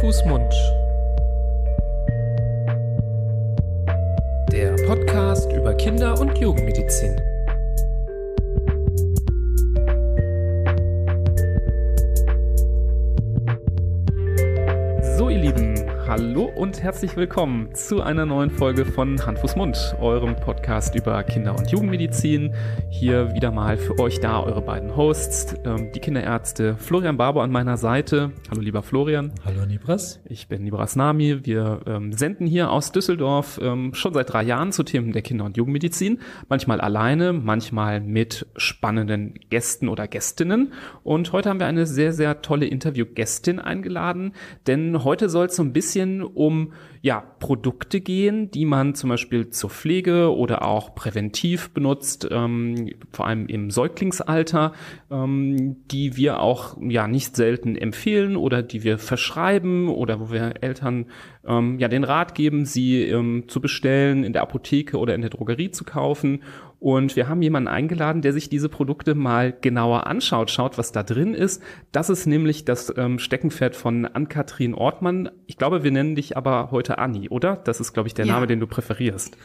Fuß, Mund. Der Podcast über Kinder- und Jugendmedizin. So, ihr Lieben, hallo und herzlich willkommen zu einer neuen Folge von Hand, Fuß, Mund, eurem Podcast über Kinder- und Jugendmedizin. Hier wieder mal für euch da eure beiden Hosts, ähm, die Kinderärzte Florian Barber an meiner Seite. Hallo, lieber Florian. Hallo Nibras. Ich bin Nibras Nami. Wir ähm, senden hier aus Düsseldorf ähm, schon seit drei Jahren zu Themen der Kinder- und Jugendmedizin. Manchmal alleine, manchmal mit spannenden Gästen oder Gästinnen. Und heute haben wir eine sehr, sehr tolle Interviewgästin eingeladen, denn heute soll es so ein bisschen um ja, Produkte gehen, die man zum Beispiel zur Pflege oder auch präventiv benutzt, ähm, vor allem im Säuglingsalter, ähm, die wir auch ja nicht selten empfehlen oder die wir verschreiben oder wo wir Eltern ähm, ja den Rat geben, sie ähm, zu bestellen, in der Apotheke oder in der Drogerie zu kaufen. Und wir haben jemanden eingeladen, der sich diese Produkte mal genauer anschaut, schaut, was da drin ist. Das ist nämlich das ähm, Steckenpferd von Ann-Kathrin Ortmann. Ich glaube, wir nennen dich aber heute Anni, oder? Das ist, glaube ich, der Ja. Name, den du präferierst.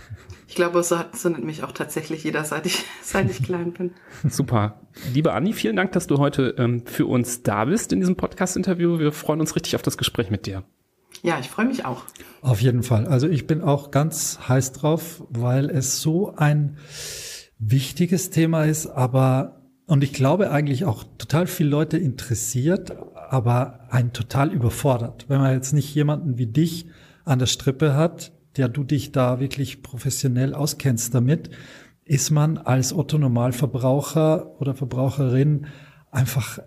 Ich glaube, so, so nennt mich auch tatsächlich jeder, seit ich, seit ich klein bin. Super. Liebe Anni, vielen Dank, dass du heute ähm, für uns da bist in diesem Podcast-Interview. Wir freuen uns richtig auf das Gespräch mit dir. Ja, ich freue mich auch. Auf jeden Fall. Also ich bin auch ganz heiß drauf, weil es so ein wichtiges Thema ist, aber und ich glaube eigentlich auch total viele Leute interessiert, aber ein total überfordert. Wenn man jetzt nicht jemanden wie dich an der Strippe hat, der du dich da wirklich professionell auskennst damit, ist man als Otto Normalverbraucher oder Verbraucherin einfach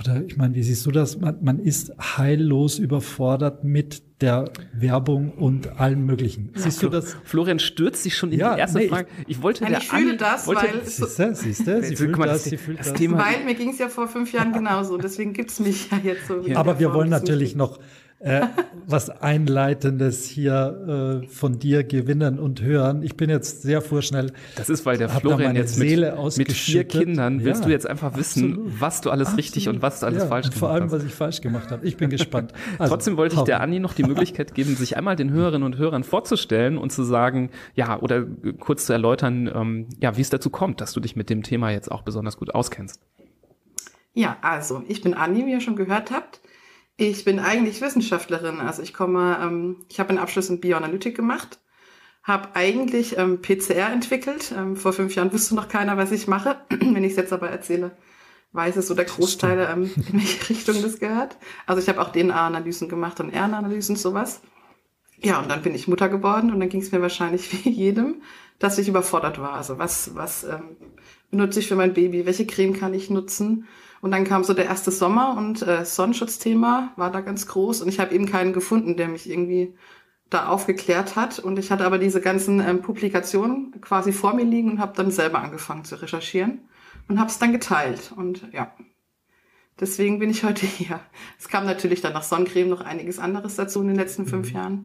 oder ich meine, wie siehst du das? Man, man ist heillos überfordert mit der Werbung und allem Möglichen. Siehst du das? Florian stürzt sich schon in Ja, die erste nee, ich- Frage. Ich wollte Nein, der ich fühle Anni- das, wollte, weil es so, Siehst du, siehst du, sie fühlt mal, das, sie fühlt das das. Thema- weil mir ging es ja vor fünf Jahren genauso. Deswegen gibt's mich ja jetzt so. in Aber wir wollen es natürlich gibt. noch äh, was Einleitendes hier äh, von dir gewinnen und hören. Ich bin jetzt sehr vorschnell. Das ist, weil der Florian jetzt mit, mit vier. Kindern willst Ja, du jetzt einfach wissen, absolut. was du alles richtig und was du alles ja, falsch gemacht Vor allem, hast. was ich falsch gemacht habe. Ich bin gespannt. Also, Trotzdem wollte ich der. Anni noch die Möglichkeit geben, sich einmal den Hörerinnen und Hörern vorzustellen und zu sagen, ja, oder kurz zu erläutern, ähm, ja, wie es dazu kommt, dass du dich mit dem Thema jetzt auch besonders gut auskennst. Ja, also ich bin Anni, wie ihr schon gehört habt. Ich bin eigentlich Wissenschaftlerin. Also ich komme, ähm, ich habe einen Abschluss in Bioanalytik gemacht, habe eigentlich ähm, PCR entwickelt. Ähm, vor fünf Jahren wusste noch keiner, was ich mache. Wenn ich es jetzt aber erzähle, weiß es so der Großteil, ähm, in welche Richtung das gehört. Also ich habe auch DNA-Analysen gemacht und RNA-Analysen sowas. Ja, und dann bin ich Mutter geworden und dann ging es mir wahrscheinlich wie jedem, dass ich überfordert war. Also was, was ähm, benutze ich für mein Baby? Welche Creme kann ich nutzen? Und dann kam so der erste Sommer und äh, Sonnenschutzthema war da ganz groß und ich habe eben keinen gefunden, der mich irgendwie da aufgeklärt hat. Und ich hatte aber diese ganzen ähm, Publikationen quasi vor mir liegen und habe dann selber angefangen zu recherchieren und habe es dann geteilt. Und ja, deswegen bin ich heute hier. Es kam natürlich dann nach Sonnencreme noch einiges anderes dazu in den letzten fünf Jahren.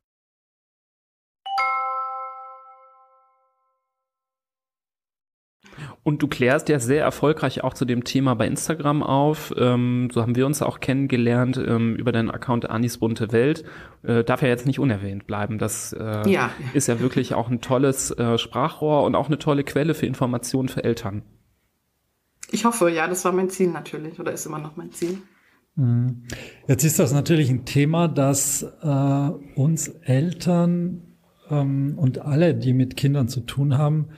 Und du klärst ja sehr erfolgreich auch zu dem Thema bei Instagram auf. Ähm, so haben wir uns auch kennengelernt ähm, über deinen Account Anis bunte Welt. Äh, darf ja jetzt nicht unerwähnt bleiben. Das äh, Ja. ist ja wirklich auch ein tolles äh, Sprachrohr und auch eine tolle Quelle für Informationen für Eltern. Ich hoffe, ja, das war mein Ziel natürlich oder ist immer noch mein Ziel. Jetzt ist das natürlich ein Thema, das äh, uns Eltern ähm, und alle, die mit Kindern zu tun haben,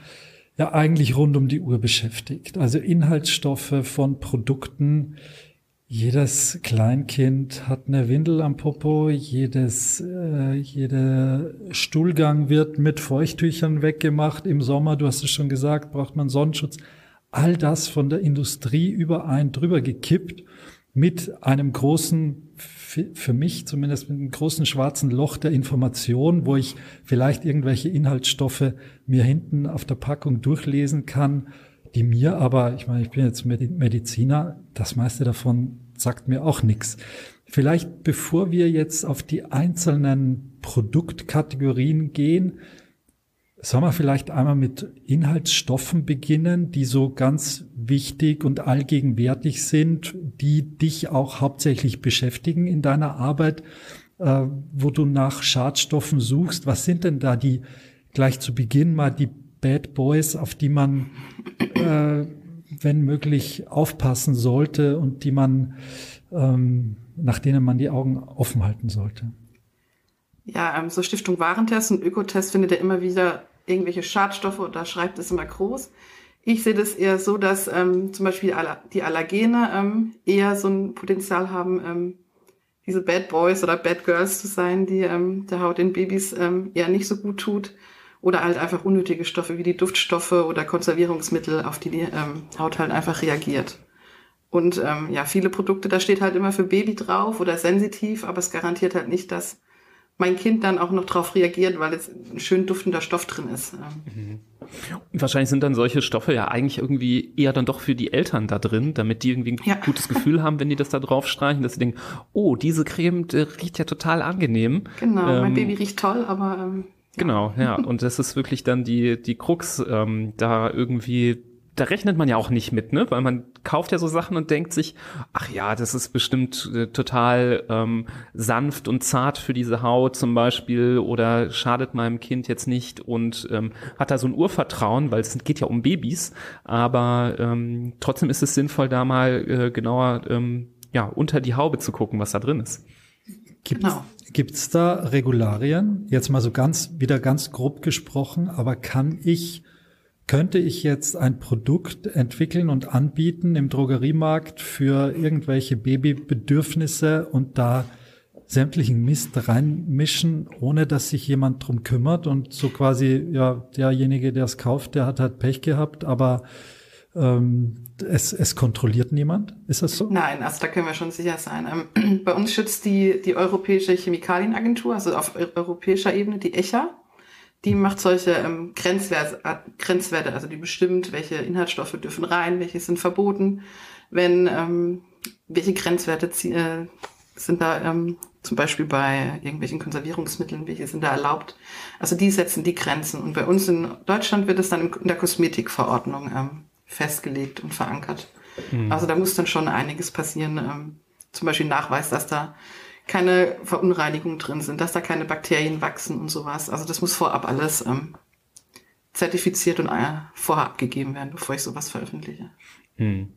ja eigentlich rund um die Uhr beschäftigt. Also Inhaltsstoffe von Produkten. Jedes Kleinkind hat eine Windel am Popo, jedes, äh, jeder Stuhlgang wird mit Feuchttüchern weggemacht. Im Sommer, du hast es schon gesagt, braucht man Sonnenschutz. All das von der Industrie überein drüber gekippt. mit einem großen, für mich zumindest mit einem großen schwarzen Loch der Information, wo ich vielleicht irgendwelche Inhaltsstoffe mir hinten auf der Packung durchlesen kann, die mir aber, ich meine, ich bin jetzt Mediziner, das meiste davon sagt mir auch nichts. Vielleicht bevor wir jetzt auf die einzelnen Produktkategorien gehen, Sollen wir vielleicht einmal mit Inhaltsstoffen beginnen, die so ganz wichtig und allgegenwärtig sind, die dich auch hauptsächlich beschäftigen in deiner Arbeit, äh, wo du nach Schadstoffen suchst? Was sind denn da die gleich zu Beginn mal die Bad Boys, auf die man, äh, wenn möglich, aufpassen sollte und die man, ähm, nach denen man die Augen offen halten sollte? Ja, ähm, so Stiftung Warentest und Ökotest findet ja immer wieder irgendwelche Schadstoffe oder schreibt es immer groß. Ich sehe das eher so, dass ähm, zum Beispiel die Allergene ähm, eher so ein Potenzial haben, ähm, diese Bad Boys oder Bad Girls zu sein, die ähm, der Haut in Babys ähm, eher nicht so gut tut. Oder halt einfach unnötige Stoffe wie die Duftstoffe oder Konservierungsmittel, auf die die ähm, Haut halt einfach reagiert. Und ähm, ja, viele Produkte, da steht halt immer für Baby drauf oder sensitiv, aber es garantiert halt nicht, dass mein Kind dann auch noch darauf reagiert, weil es ein schön duftender Stoff drin ist. Mhm. Und wahrscheinlich sind dann solche Stoffe ja eigentlich irgendwie eher dann doch für die Eltern da drin, damit die irgendwie ein ja. gutes Gefühl haben, wenn die das da drauf streichen, dass sie denken, oh, diese Creme riecht ja total angenehm. Genau, ähm, mein Baby riecht toll, aber ähm, Genau, ja. Und das ist wirklich dann die, die Krux, ähm, da irgendwie da rechnet man ja auch nicht mit, ne? Weil man kauft ja so Sachen und denkt sich, ach ja, das ist bestimmt äh, total ähm, sanft und zart für diese Haut zum Beispiel oder schadet meinem Kind jetzt nicht und ähm, hat da so ein Urvertrauen, weil es geht ja um Babys, aber ähm, trotzdem ist es sinnvoll, da mal äh, genauer ähm, ja, unter die Haube zu gucken, was da drin ist. Gibt genau. Gibt's da Regularien? Jetzt mal so ganz, wieder ganz grob gesprochen, aber kann ich könnte ich jetzt ein Produkt entwickeln und anbieten im Drogeriemarkt für irgendwelche Babybedürfnisse und da sämtlichen Mist reinmischen, ohne dass sich jemand drum kümmert und so quasi, ja, derjenige, der es kauft, der hat halt Pech gehabt, aber ähm, es, es kontrolliert niemand. Ist das so? Nein, also da können wir schon sicher sein. Ähm, bei uns schützt die, die Europäische Chemikalienagentur, also auf europäischer Ebene, die ECHA, die macht solche ähm, Grenzwerte, Grenzwerte, also die bestimmt, welche Inhaltsstoffe dürfen rein, welche sind verboten, wenn ähm, welche Grenzwerte äh, sind da ähm, zum Beispiel bei irgendwelchen Konservierungsmitteln, welche sind da erlaubt. Also die setzen die Grenzen. Und bei uns in Deutschland wird es dann in der Kosmetikverordnung ähm, festgelegt und verankert. Mhm. Also da muss dann schon einiges passieren. Ähm, zum Beispiel Nachweis, dass da keine Verunreinigungen drin sind, dass da keine Bakterien wachsen und sowas. Also das muss vorab alles ähm, zertifiziert und äh, vorher abgegeben werden, bevor ich sowas veröffentliche. Hm.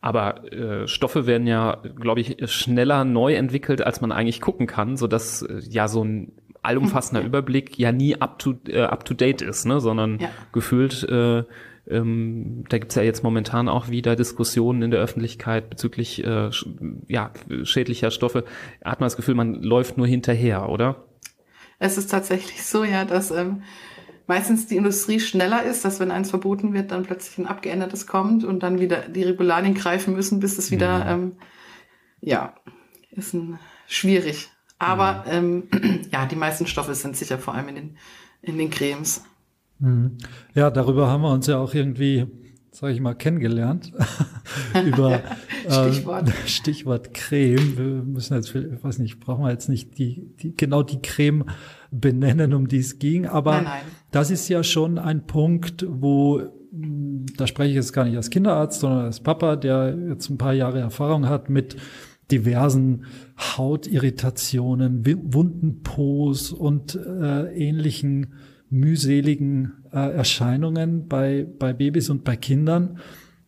Aber äh, Stoffe werden ja, glaube ich, schneller neu entwickelt, als man eigentlich gucken kann, so dass äh, ja so ein allumfassender ja. Überblick ja nie up to, äh, up to date ist, ne? sondern ja. gefühlt äh, ähm, da gibt's ja jetzt momentan auch wieder Diskussionen in der Öffentlichkeit bezüglich äh, ja, schädlicher Stoffe. Hat man das Gefühl, man läuft nur hinterher, oder? Es ist tatsächlich so, ja, dass ähm, meistens die Industrie schneller ist, dass wenn eins verboten wird, dann plötzlich ein abgeändertes kommt und dann wieder die Regularien greifen müssen, bis es wieder, ja, mhm. ähm, ja ist ein, schwierig. Aber ja. Mhm. ähm, ja, die meisten Stoffe sind sicher vor allem in den, in den Cremes. Mhm. Ja, darüber haben wir uns ja auch irgendwie, sage ich mal, kennengelernt. Über Stichwort. Äh, Stichwort Creme. Wir müssen jetzt, ich weiß nicht, brauchen wir jetzt nicht die, die genau die Creme benennen, um die es ging. Aber nein, nein. das ist ja schon ein Punkt, wo hm, da spreche ich jetzt gar nicht als Kinderarzt, sondern als Papa, der jetzt ein paar Jahre Erfahrung hat mit diversen Hautirritationen, wunden Pos und äh, ähnlichen mühseligen äh, Erscheinungen bei, bei Babys und bei Kindern.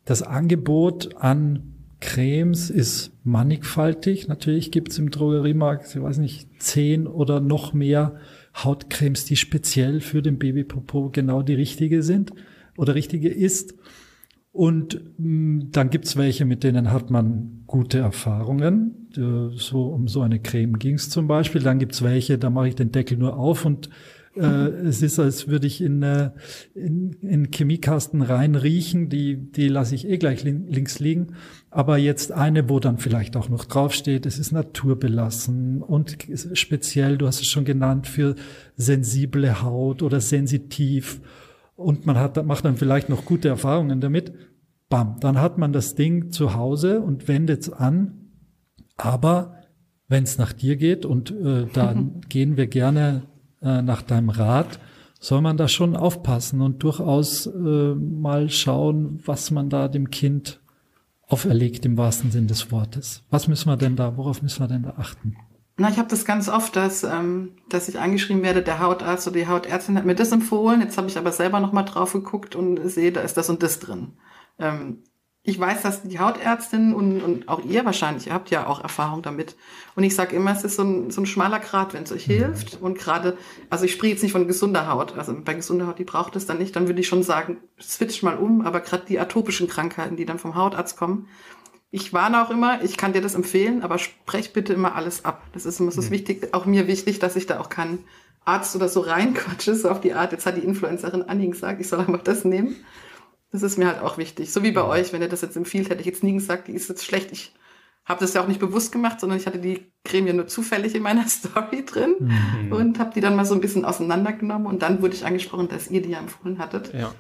Das Angebot an Cremes ist mannigfaltig. Natürlich gibt es im Drogeriemarkt, ich weiß nicht, zehn oder noch mehr Hautcremes, die speziell für den Babypopo genau die richtige sind oder richtige ist. Und mh, mm, dann gibt's welche, mit denen hat man gute Erfahrungen. So um so eine Creme ging's zum Beispiel. Dann gibt's welche, da mache ich den Deckel nur auf und äh, es ist, als würde ich in, äh, in, in Chemiekasten reinriechen, die, die lasse ich eh gleich links liegen. Aber jetzt eine, wo dann vielleicht auch noch draufsteht, es ist naturbelassen und speziell, du hast es schon genannt, für sensible Haut oder sensitiv. Und man hat, macht dann vielleicht noch gute Erfahrungen damit. Bam, dann hat man das Ding zu Hause und wendet es an. Aber wenn es nach dir geht und äh, dann gehen wir gerne äh, nach deinem Rat, soll man da schon aufpassen und durchaus äh, mal schauen, was man da dem Kind auferlegt im wahrsten Sinn des Wortes. Was müssen wir denn da, worauf müssen wir denn da achten? Na, ich habe das ganz oft, dass, ähm, dass ich angeschrieben werde, der Hautarzt oder die Hautärztin hat mir das empfohlen. Jetzt habe ich aber selber nochmal drauf geguckt und sehe, da ist das und das drin. Ähm, ich weiß, dass die Hautärztin und, und auch ihr wahrscheinlich, ihr habt ja auch Erfahrung damit. Und ich sage immer, es ist so ein, so ein schmaler Grat, wenn es euch hilft. Und gerade, also ich spreche jetzt nicht von gesunder Haut, also bei gesunder Haut, die braucht es dann nicht, dann würde ich schon sagen, switch mal um. Aber gerade die atopischen Krankheiten, die dann vom Hautarzt kommen, ich warne auch immer, ich kann dir das empfehlen, aber sprech bitte immer alles ab. Das ist immer so mhm. wichtig, auch mir wichtig, dass ich da auch keinen Arzt oder so reinquatsche, so auf die Art, jetzt hat die Influencerin Annie gesagt, ich soll einfach das nehmen. Das ist mir halt auch wichtig. So wie bei ja. euch, wenn ihr das jetzt empfiehlt, hätte ich jetzt nie gesagt, die ist jetzt schlecht. Ich habe das ja auch nicht bewusst gemacht, sondern ich hatte die Creme ja nur zufällig in meiner Story drin mhm. und habe die dann mal so ein bisschen auseinandergenommen und dann wurde ich angesprochen, dass ihr die ja empfohlen hattet. Ja.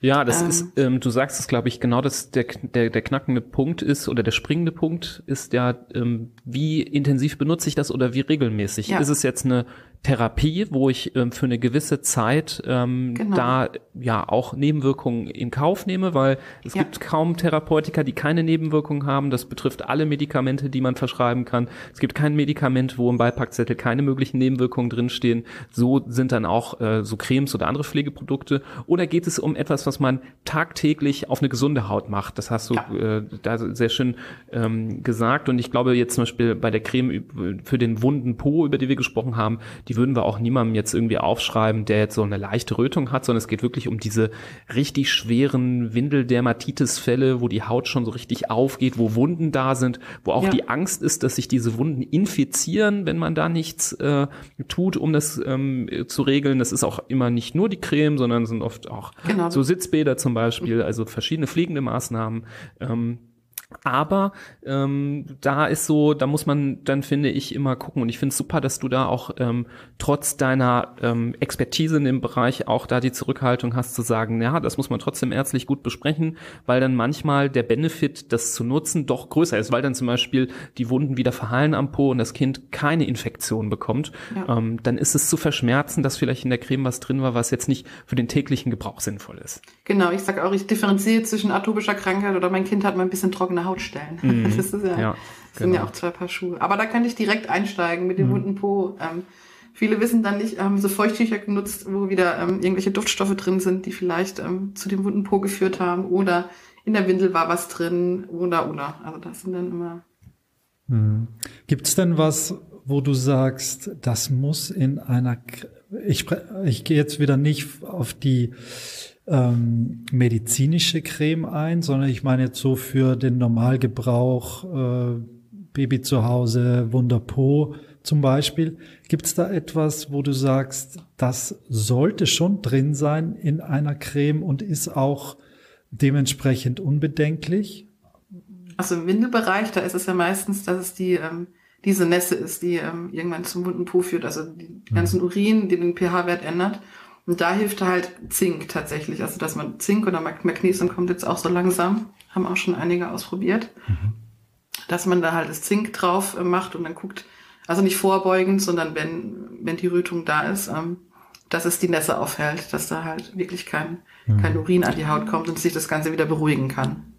Ja, das ähm, ist, ähm, du sagst es, glaube ich, genau, dass der, der, der knackende Punkt ist oder der springende Punkt ist ja, ähm, wie intensiv benutze ich das oder wie regelmäßig? Ja. Ist es jetzt eine Therapie, wo ich ähm, für eine gewisse Zeit ähm, genau. da ja auch Nebenwirkungen in Kauf nehme, weil es ja. gibt kaum Therapeutika, die keine Nebenwirkungen haben. Das betrifft alle Medikamente, die man verschreiben kann. Es gibt kein Medikament, wo im Beipackzettel keine möglichen Nebenwirkungen drinstehen. So sind dann auch äh, so Cremes oder andere Pflegeprodukte. Oder geht es um etwas, was man tagtäglich auf eine gesunde Haut macht? Das hast du ja. äh, da sehr schön ähm, gesagt. Und ich glaube jetzt zum Beispiel bei der Creme für den wunden Po, über die wir gesprochen haben, die würden wir auch niemandem jetzt irgendwie aufschreiben, der jetzt so eine leichte Rötung hat, sondern es geht wirklich um diese richtig schweren Windeldermatitis-Fälle, wo die Haut schon so richtig aufgeht, wo Wunden da sind, wo auch ja. die Angst ist, dass sich diese Wunden infizieren, wenn man da nichts äh, tut, um das ähm, zu regeln. Das ist auch immer nicht nur die Creme, sondern sind oft auch genau. so Sitzbäder zum Beispiel, also verschiedene fliegende Maßnahmen. Ähm, aber ähm, da ist so, da muss man dann, finde ich, immer gucken. Und ich finde es super, dass du da auch ähm, trotz deiner ähm, Expertise in dem Bereich auch da die Zurückhaltung hast zu sagen, ja, das muss man trotzdem ärztlich gut besprechen, weil dann manchmal der Benefit, das zu nutzen, doch größer ist, weil dann zum Beispiel die Wunden wieder verheilen am Po und das Kind keine Infektion bekommt. Ja. Ähm, dann ist es zu verschmerzen, dass vielleicht in der Creme was drin war, was jetzt nicht für den täglichen Gebrauch sinnvoll ist. Genau, ich sage auch, ich differenziere zwischen atopischer Krankheit oder mein Kind hat mal ein bisschen trockene trockene Haut stellen. Mhm. Das, ist ja, ja das sind ja genau. auch zwei Paar Schuhe. Aber da könnte ich direkt einsteigen mit dem mhm. wunden Po. Ähm, viele wissen dann nicht, haben so Feuchttücher genutzt, wo wieder ähm, irgendwelche Duftstoffe drin sind, die vielleicht ähm, zu dem wunden Po geführt haben. Oder in der Windel war was drin. Oder, oder. Also das sind dann immer... Mhm. Gibt es denn was, wo du sagst, das muss in einer... Ich, ich gehe jetzt wieder nicht auf die ähm, medizinische Creme ein, sondern ich meine jetzt so für den Normalgebrauch äh, Baby zu Hause, Wunderpo zum Beispiel. Gibt es da etwas, wo du sagst, das sollte schon drin sein in einer Creme und ist auch dementsprechend unbedenklich? Also im Windelbereich, da ist es ja meistens, dass es die ähm, diese Nässe ist, die ähm, irgendwann zum wunden Po führt, also die ganzen Urin, die den pH-Wert ändert. Und da hilft halt Zink tatsächlich. Also, dass man Zink oder Magnesium kommt jetzt auch so langsam. Haben auch schon einige ausprobiert. Mhm. Dass man da halt das Zink drauf äh, macht und dann guckt, also nicht vorbeugend, sondern wenn, wenn die Rötung da ist, ähm, dass es die Nässe aufhält, dass da halt wirklich kein, mhm. kein Urin an die Haut kommt und sich das Ganze wieder beruhigen kann.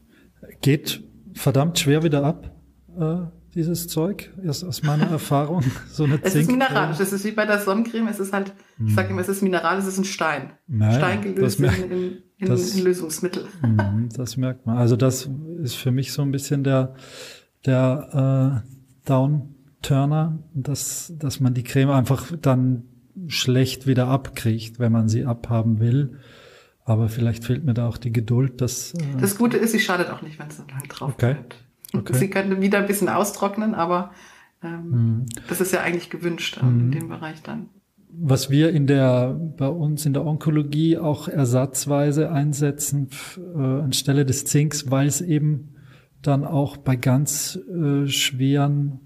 Geht verdammt schwer wieder ab. Äh dieses Zeug, erst aus meiner Erfahrung. So eine es ist mineralisch, es ist wie bei der Sonnencreme, es ist halt, ich sage immer, es ist mineral, es ist ein Stein. Naja, Stein gelöst in, in, in, das, in, Lösungsmittel. Mhm, das merkt man. Also das ist für mich so ein bisschen der, der äh, Downturner, dass, dass man die Creme einfach dann schlecht wieder abkriegt, wenn man sie abhaben will. Aber vielleicht fehlt mir da auch die Geduld, dass. Äh das Gute ist, sie schadet auch nicht, wenn es so lang drauf okay. bleibt. Okay. Sie könnte wieder ein bisschen austrocknen, aber ähm, mhm. das ist ja eigentlich gewünscht ähm, mhm. in dem Bereich dann. was wir in der, bei uns in der Onkologie auch ersatzweise einsetzen äh, anstelle des Zinks, weil es eben dann auch bei ganz äh, schweren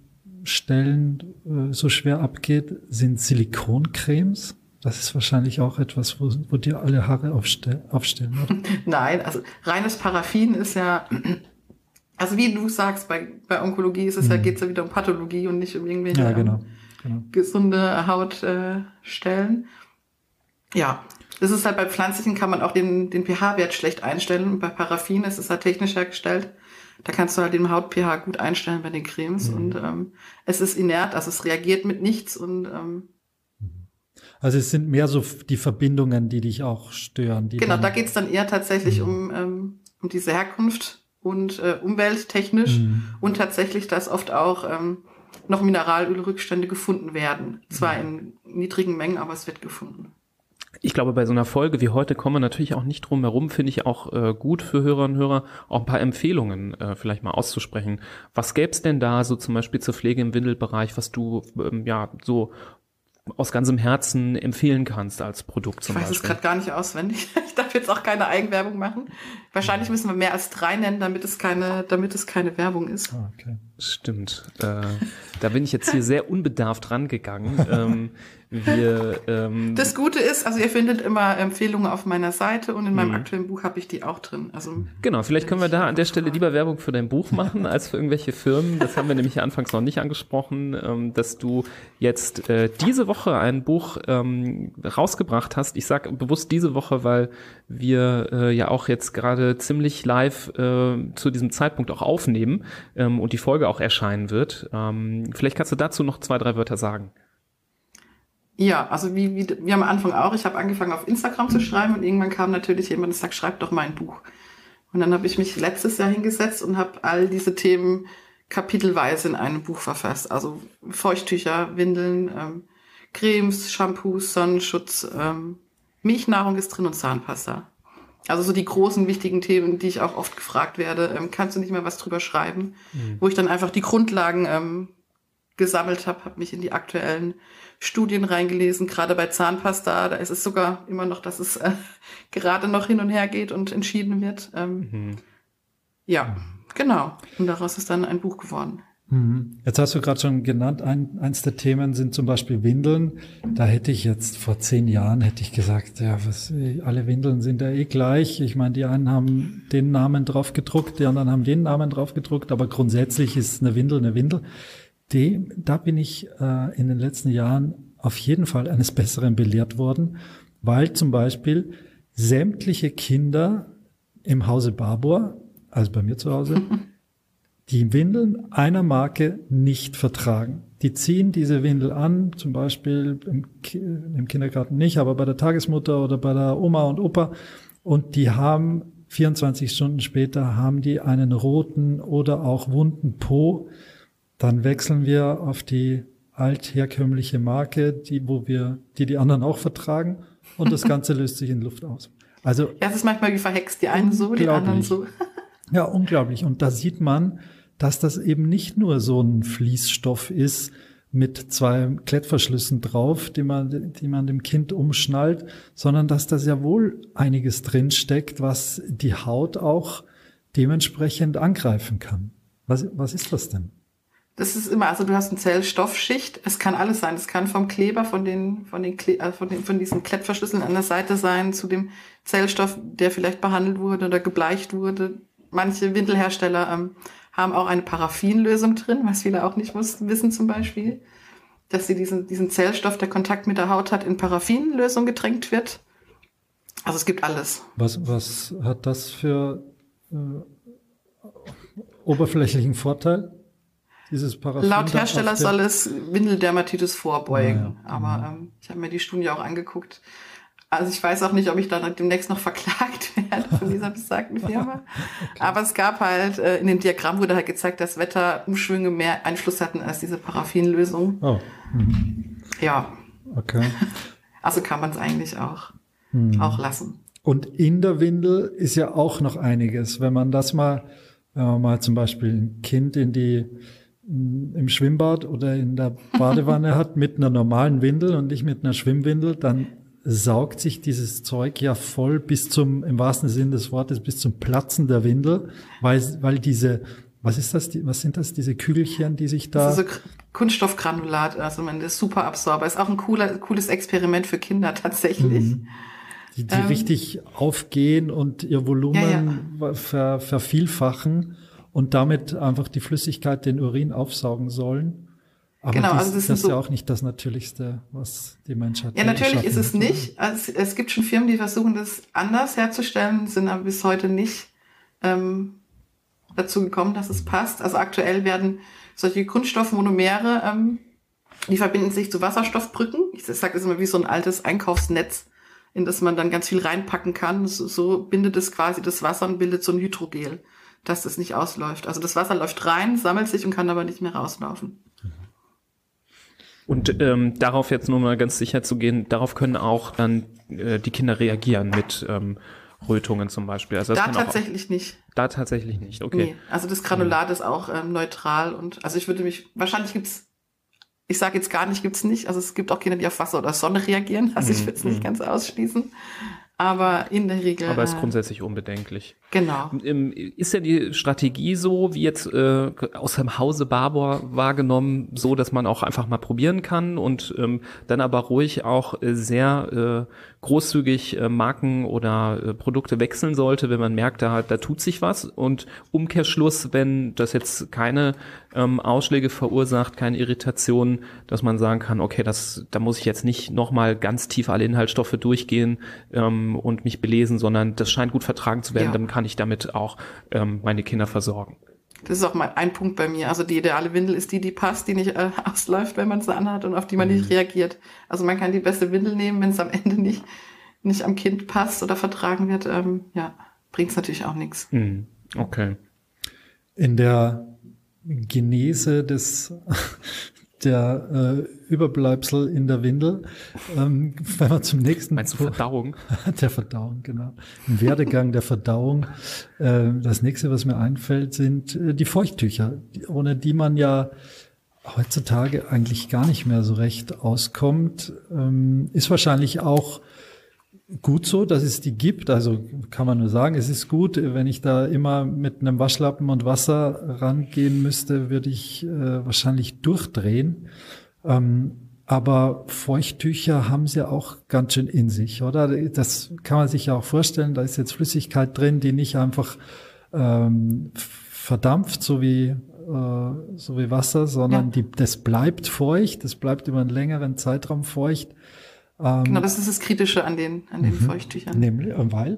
Stellen äh, so schwer abgeht, sind Silikoncremes. Das ist wahrscheinlich auch etwas, wo, wo dir alle Haare aufstell, aufstellen. Oder? Nein, also reines Paraffin ist ja, also wie du sagst, bei, bei Onkologie ist es mhm. ja, geht es ja wieder um Pathologie und nicht um irgendwelche ja, genau, genau. gesunde Hautstellen. Äh, ja, das ist halt bei pflanzlichen kann man auch den, den pH-Wert schlecht einstellen und bei Paraffin ist es halt technisch hergestellt. Da kannst du halt den Haut-pH gut einstellen bei den Cremes mhm. und ähm, es ist inert, also es reagiert mit nichts und ähm, also es sind mehr so die Verbindungen, die dich auch stören. genau, da geht's dann eher tatsächlich mhm. um, ähm, um diese Herkunft und äh, umwelttechnisch mhm. und tatsächlich, dass oft auch ähm, noch Mineralölrückstände gefunden werden. Zwar mhm. in niedrigen Mengen, aber es wird gefunden. Ich glaube, bei so einer Folge wie heute kommen wir natürlich auch nicht drum herum, finde ich auch äh, gut für Hörerinnen und Hörer, auch ein paar Empfehlungen äh, vielleicht mal auszusprechen. Was gäbe es denn da so zum Beispiel zur Pflege im Windelbereich, was du ähm, ja so aus ganzem Herzen empfehlen kannst als Produkt zum Beispiel? Ich weiß Beispiel. es gerade gar nicht auswendig. Ich darf jetzt auch keine Eigenwerbung machen. Wahrscheinlich müssen wir mehr als drei nennen, damit es keine, damit es keine Werbung ist. Ah, okay. Stimmt. Äh, da bin ich jetzt hier sehr unbedarft rangegangen. ähm, wir, ähm, das Gute ist, also ihr findet immer Empfehlungen auf meiner Seite und in meinem mhm. aktuellen Buch habe ich die auch drin. Also genau, vielleicht können wir da an der Stelle lieber Werbung für dein Buch machen als für irgendwelche Firmen. Das haben wir nämlich anfangs noch nicht angesprochen, ähm, dass du jetzt äh, diese Woche ein Buch ähm, rausgebracht hast. Ich sage bewusst diese Woche, weil wir äh, ja auch jetzt gerade ziemlich live äh, zu diesem Zeitpunkt auch aufnehmen ähm, und die Folge auch erscheinen wird. Ähm, vielleicht kannst du dazu noch zwei, drei Wörter sagen. Ja, also wie, wie, wie am Anfang auch. Ich habe angefangen auf Instagram zu schreiben und irgendwann kam natürlich jemand und sagt, schreib doch mal ein Buch. Und dann habe ich mich letztes Jahr hingesetzt und habe all diese Themen kapitelweise in einem Buch verfasst. Also Feuchttücher, Windeln, ähm, Cremes, Shampoos, Sonnenschutz, ähm, Milchnahrung ist drin und Zahnpasta. Also so die großen wichtigen Themen, die ich auch oft gefragt werde, ähm, kannst du nicht mehr was drüber schreiben? Mhm. Wo ich dann einfach die Grundlagen ähm, gesammelt habe, habe mich in die aktuellen Studien reingelesen, gerade bei Zahnpasta, da ist es sogar immer noch, dass es äh, gerade noch hin und her geht und entschieden wird. Ähm, mhm. Ja, genau. Und daraus ist dann ein Buch geworden. Mhm. Jetzt hast du gerade schon genannt, ein, eins der Themen sind zum Beispiel Windeln. Da hätte ich jetzt vor zehn Jahren hätte ich gesagt, ja, was, alle Windeln sind ja eh gleich. Ich meine, die einen haben den Namen drauf gedruckt, die anderen haben den Namen drauf gedruckt, aber grundsätzlich ist eine Windel eine Windel dem, da bin ich äh, in den letzten Jahren auf jeden Fall eines Besseren belehrt worden, weil zum Beispiel sämtliche Kinder im Hause Barbour, also bei mir zu Hause, die Windeln einer Marke nicht vertragen. Die ziehen diese Windel an, zum Beispiel im, im Kindergarten nicht, aber bei der Tagesmutter oder bei der Oma und Opa, und die haben 24 Stunden später haben die einen roten oder auch wunden Po, dann wechseln wir auf die altherkömmliche Marke, die, wo wir, die die anderen auch vertragen und das Ganze löst sich in Luft aus. Also. Ja, es ist manchmal wie verhext, die einen so, die anderen so. ja, unglaublich. Und da sieht man, dass das eben nicht nur so ein Fließstoff ist mit zwei Klettverschlüssen drauf, die man, die man dem Kind umschnallt, sondern dass da sehr wohl einiges drinsteckt, was die Haut auch dementsprechend angreifen kann. Was, was ist das denn? Das ist immer, also du hast eine Zellstoffschicht. Es kann alles sein. Es kann vom Kleber, von den, von den, Kle äh, von den, von diesen Klettverschlüsseln an der Seite sein, zu dem Zellstoff, der vielleicht behandelt wurde oder gebleicht wurde. Manche Windelhersteller ähm, haben auch eine Paraffinlösung drin, was viele auch nicht wissen zum Beispiel, dass sie diesen, diesen Zellstoff, der Kontakt mit der Haut hat, in Paraffinlösung getränkt wird. Also es gibt alles. Was, was hat das für äh, oberflächlichen Vorteil? Dieses Paraffin Laut Hersteller soll es Windeldermatitis vorbeugen. Ja, ja. Aber mhm. ähm, ich habe mir die Studie auch angeguckt. Also ich weiß auch nicht, ob ich dann demnächst noch verklagt werde von dieser besagten Firma. okay. Aber es gab halt, äh, in dem Diagramm wurde halt gezeigt, dass Wetterumschwünge mehr Einfluss hatten als diese Paraffinlösung. Oh. Mhm. Ja. Okay. Also kann man es eigentlich auch, mhm. auch lassen. Und in der Windel ist ja auch noch einiges. Wenn man das mal, wenn man mal zum Beispiel ein Kind in die im Schwimmbad oder in der Badewanne hat mit einer normalen Windel und nicht mit einer Schwimmwindel, dann saugt sich dieses Zeug ja voll bis zum, im wahrsten Sinne des Wortes, bis zum Platzen der Windel, weil, weil diese, was ist das, was sind das, diese Kügelchen, die sich da... Das ist so Kunststoffgranulat, also man ist super Absorber. Ist auch ein cooler, cooles Experiment für Kinder tatsächlich. Mhm. Die, die ähm, richtig aufgehen und ihr Volumen ja, ja. Ver, vervielfachen und damit einfach die Flüssigkeit, den Urin aufsaugen sollen. Aber genau, dies, also das, das ist so, ja auch nicht das Natürlichste, was die Menschheit. Ja, natürlich ist es nicht. Also es gibt schon Firmen, die versuchen, das anders herzustellen, sind aber bis heute nicht ähm, dazu gekommen, dass es passt. Also aktuell werden solche Kunststoffmonomere, ähm, die verbinden sich zu Wasserstoffbrücken. Ich sage das immer wie so ein altes Einkaufsnetz, in das man dann ganz viel reinpacken kann. So, so bindet es quasi das Wasser und bildet so ein Hydrogel dass das nicht ausläuft. Also das Wasser läuft rein, sammelt sich und kann aber nicht mehr rauslaufen. Und ähm, darauf jetzt nur mal ganz sicher zu gehen, darauf können auch dann äh, die Kinder reagieren mit ähm, Rötungen zum Beispiel. Also da tatsächlich auch, nicht. Da tatsächlich nicht, okay. Nee, also das Granulat mhm. ist auch ähm, neutral und also ich würde mich, wahrscheinlich gibt's, ich sage jetzt gar nicht, gibt's nicht. Also es gibt auch Kinder, die auf Wasser oder Sonne reagieren. Also mhm. ich würde es nicht mhm. ganz ausschließen aber in der Regel. Aber ist äh, grundsätzlich unbedenklich. Genau. Ist ja die Strategie so, wie jetzt äh, aus dem Hause Barbour wahrgenommen, so, dass man auch einfach mal probieren kann und ähm, dann aber ruhig auch äh, sehr äh, großzügig äh, Marken oder äh, Produkte wechseln sollte, wenn man merkt, da, da tut sich was. Und Umkehrschluss, wenn das jetzt keine ähm, Ausschläge verursacht, keine Irritation, dass man sagen kann, okay, das, da muss ich jetzt nicht nochmal ganz tief alle Inhaltsstoffe durchgehen ähm, und mich belesen, sondern das scheint gut vertragen zu werden, ja. dann kann ich damit auch ähm, meine Kinder versorgen. Das ist auch mal ein Punkt bei mir. Also die ideale Windel ist die, die passt, die nicht äh, ausläuft, wenn man sie anhat und auf die man mhm. nicht reagiert. Also man kann die beste Windel nehmen, wenn es am Ende nicht, nicht am Kind passt oder vertragen wird. Ähm, ja, bringt es natürlich auch nichts. Mhm. Okay. In der Genese des der äh, Überbleibsel in der Windel. Ähm, wenn wir zum nächsten Meinst du Verdauung? der Verdauung, genau. Im Werdegang der Verdauung. Äh, das nächste, was mir einfällt, sind äh, die Feuchttücher, ohne die man ja heutzutage eigentlich gar nicht mehr so recht auskommt. Ähm, ist wahrscheinlich auch gut so, dass es die gibt. Also kann man nur sagen, es ist gut. Wenn ich da immer mit einem Waschlappen und Wasser rangehen müsste, würde ich äh, wahrscheinlich durchdrehen. Ähm, aber Feuchttücher haben sie auch ganz schön in sich, oder? Das kann man sich ja auch vorstellen. Da ist jetzt Flüssigkeit drin, die nicht einfach ähm, verdampft, so wie äh, so wie Wasser, sondern ja. die, das bleibt feucht, das bleibt über einen längeren Zeitraum feucht. Ähm, genau, das ist das Kritische an den, an den mhm. Feuchttüchern. Nämlich, äh, weil?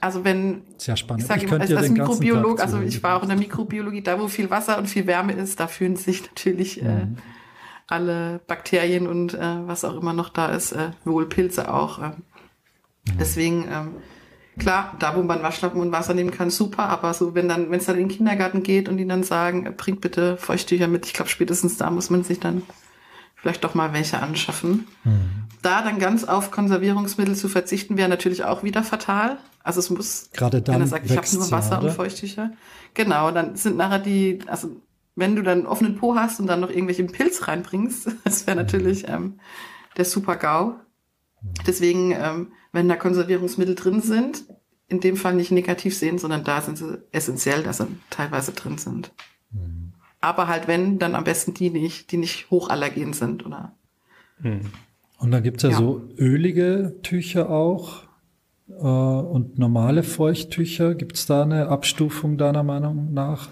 Also wenn, Sehr spannend. ich sage immer, als, als Mikrobiolog, also ich war auch in der Mikrobiologie, da wo viel Wasser und viel Wärme ist, da fühlen sich natürlich äh, mhm. äh, alle Bakterien und äh, was auch immer noch da ist, äh, wohl Pilze auch. Äh. Mhm. Deswegen, ähm, klar, da wo man Waschlappen und Wasser nehmen kann, super, aber so wenn dann, wenn es dann in den Kindergarten geht und die dann sagen, äh, bringt bitte Feuchttücher mit, ich glaube spätestens da muss man sich dann vielleicht doch mal welche anschaffen. Mhm. Da dann ganz auf Konservierungsmittel zu verzichten, wäre natürlich auch wieder fatal. Also es muss, gerade dann, wenn er sagt, ich habe nur Wasser ja, und Feuchttücher. Genau, dann sind nachher die, also wenn du dann einen offenen Po hast und dann noch irgendwelche Pilz reinbringst, das wäre natürlich ähm, der super GAU. Mhm. Deswegen, ähm, wenn da Konservierungsmittel drin sind, in dem Fall nicht negativ sehen, sondern da sind sie essentiell, dass sie teilweise drin sind. Aber halt wenn, dann am besten die nicht, die nicht hochallergen sind, oder? Hm. Und dann gibt's ja, ja, so ölige Tücher auch äh, und normale Feuchttücher. Gibt's da eine Abstufung deiner Meinung nach?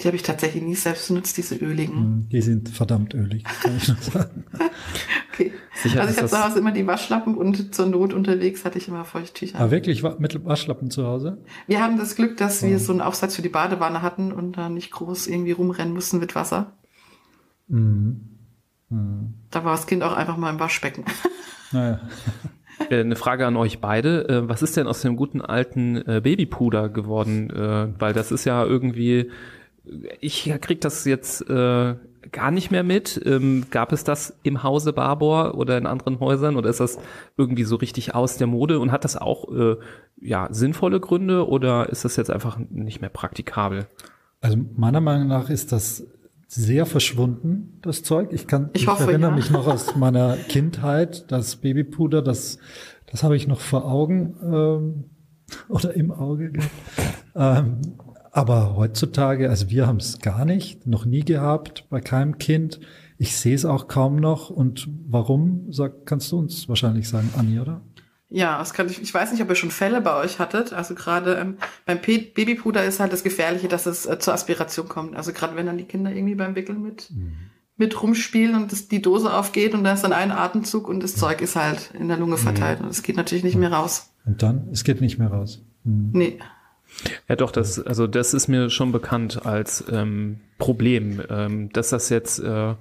Die habe ich tatsächlich nie selbst benutzt, diese öligen. Hm, die sind verdammt ölig, kann ich nur sagen. okay. Sicher also ich habe zu Hause immer die Waschlappen und zur Not unterwegs hatte ich immer Feuchttücher. Ah, wirklich? Mit Waschlappen zu Hause? Wir haben das Glück, dass oh. wir so einen Aufsatz für die Badewanne hatten und da nicht groß irgendwie rumrennen mussten mit Wasser. Mhm. Mhm. Da war das Kind auch einfach mal im Waschbecken. Naja. Äh, eine Frage an euch beide. Äh, was ist denn aus dem guten alten äh, Babypuder geworden? Weil das ist ja irgendwie, ich krieg das jetzt gar nicht mehr mit? Ähm, gab es das im Hause Barbour oder in anderen Häusern oder ist das irgendwie so richtig aus der Mode und hat das auch äh, ja sinnvolle Gründe oder ist das jetzt einfach nicht mehr praktikabel? Also meiner Meinung nach ist das sehr verschwunden, das Zeug. Ich kann, Ich ich, hoffe, erinnere ja. mich noch aus meiner Kindheit, das Babypuder, das, das habe ich noch vor Augen ähm, oder im Auge. gehabt. ähm, aber heutzutage, also wir haben es gar nicht, noch nie gehabt, bei keinem Kind. Ich sehe es auch kaum noch. Und warum, sag, kannst du uns wahrscheinlich sagen, Anni, oder? Ja, das kann ich, ich weiß nicht, ob ihr schon Fälle bei euch hattet. Also gerade ähm, beim P Babypuder ist halt das Gefährliche, dass es äh, zur Aspiration kommt. Also gerade wenn dann die Kinder irgendwie beim Wickeln mit, mit rumspielen und das, die Dose aufgeht und da ist dann ein Atemzug und das Zeug ist halt in der Lunge verteilt und es geht natürlich nicht mehr raus. Und dann, es geht nicht mehr raus. Hm. Nee. Ja, doch, das, also das ist mir schon bekannt als ähm, Problem, ähm, dass das jetzt äh,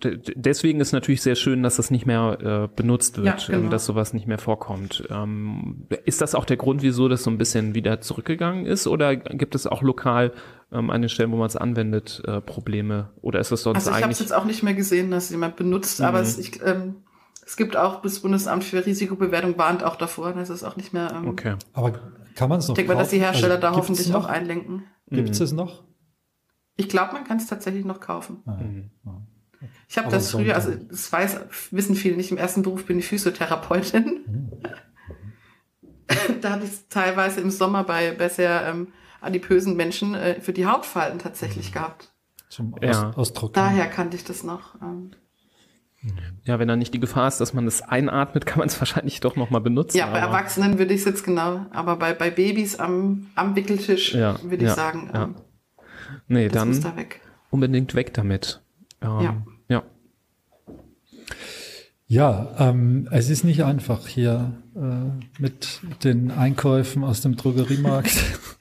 deswegen ist natürlich sehr schön, dass das nicht mehr äh, benutzt wird, Ja, genau. ähm, dass sowas nicht mehr vorkommt. Ähm, ist das auch der Grund, wieso das so ein bisschen wieder zurückgegangen ist, oder gibt es auch lokal ähm, an den Stellen, wo man es anwendet, äh, Probleme? Oder ist das sonst Also ich habe es eigentlich? jetzt auch nicht mehr gesehen, dass jemand benutzt, aber Mhm. es, ich, ähm, es gibt auch, das Bundesamt für Risikobewertung warnt auch davor, dass es auch nicht mehr, ähm, Okay. Aber kann man es noch ich denke mal, dass die? Hersteller Also da hoffentlich noch? auch einlenken. Gibt es Mhm. es noch? Ich glaube, man kann es tatsächlich noch kaufen. Ah, Mhm. ja. Ich habe das früher, also das weiß, wissen viele nicht, im ersten Beruf bin ich Physiotherapeutin. Mhm. da hatte ich es teilweise im Sommer bei, sehr ähm, adipösen Menschen äh, für die Hautfalten tatsächlich gehabt. Zum Ja. Aus, Austrocknen. Daher kannte ich das noch. Ähm, Ja, wenn da nicht die Gefahr ist, dass man das einatmet, kann man es wahrscheinlich doch noch mal benutzen. ja, bei aber- Erwachsenen würde ich es jetzt genau, aber bei, bei Babys am, am Wickeltisch Ja, würde ich ja, sagen, ja. ähm, Nee, das muss dann da weg. unbedingt weg damit. Ähm, Ja. ja. Ja, ähm, es ist nicht einfach hier äh, mit den Einkäufen aus dem Drogeriemarkt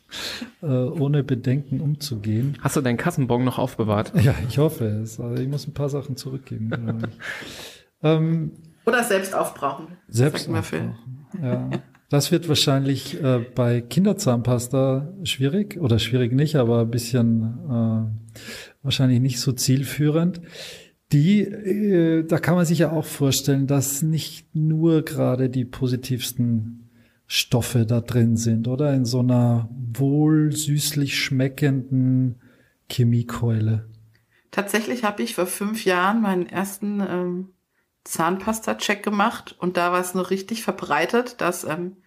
äh, ohne Bedenken umzugehen. Hast du deinen Kassenbon noch aufbewahrt? Ja, ich hoffe es. Also ich muss ein paar Sachen zurückgeben. ich. ähm, Oder selbst aufbrauchen. selbst aufbrauchen. ja. Das wird wahrscheinlich äh, bei Kinderzahnpasta schwierig oder schwierig nicht, aber ein bisschen äh, wahrscheinlich nicht so zielführend. Die, äh, da kann man sich ja auch vorstellen, dass nicht nur gerade die positivsten Stoffe da drin sind, oder? In so einer wohl süßlich schmeckenden Chemiekeule. Tatsächlich habe ich vor fünf Jahren meinen ersten ähm, Zahnpasta-Check gemacht und da war es noch richtig verbreitet, dass ähm,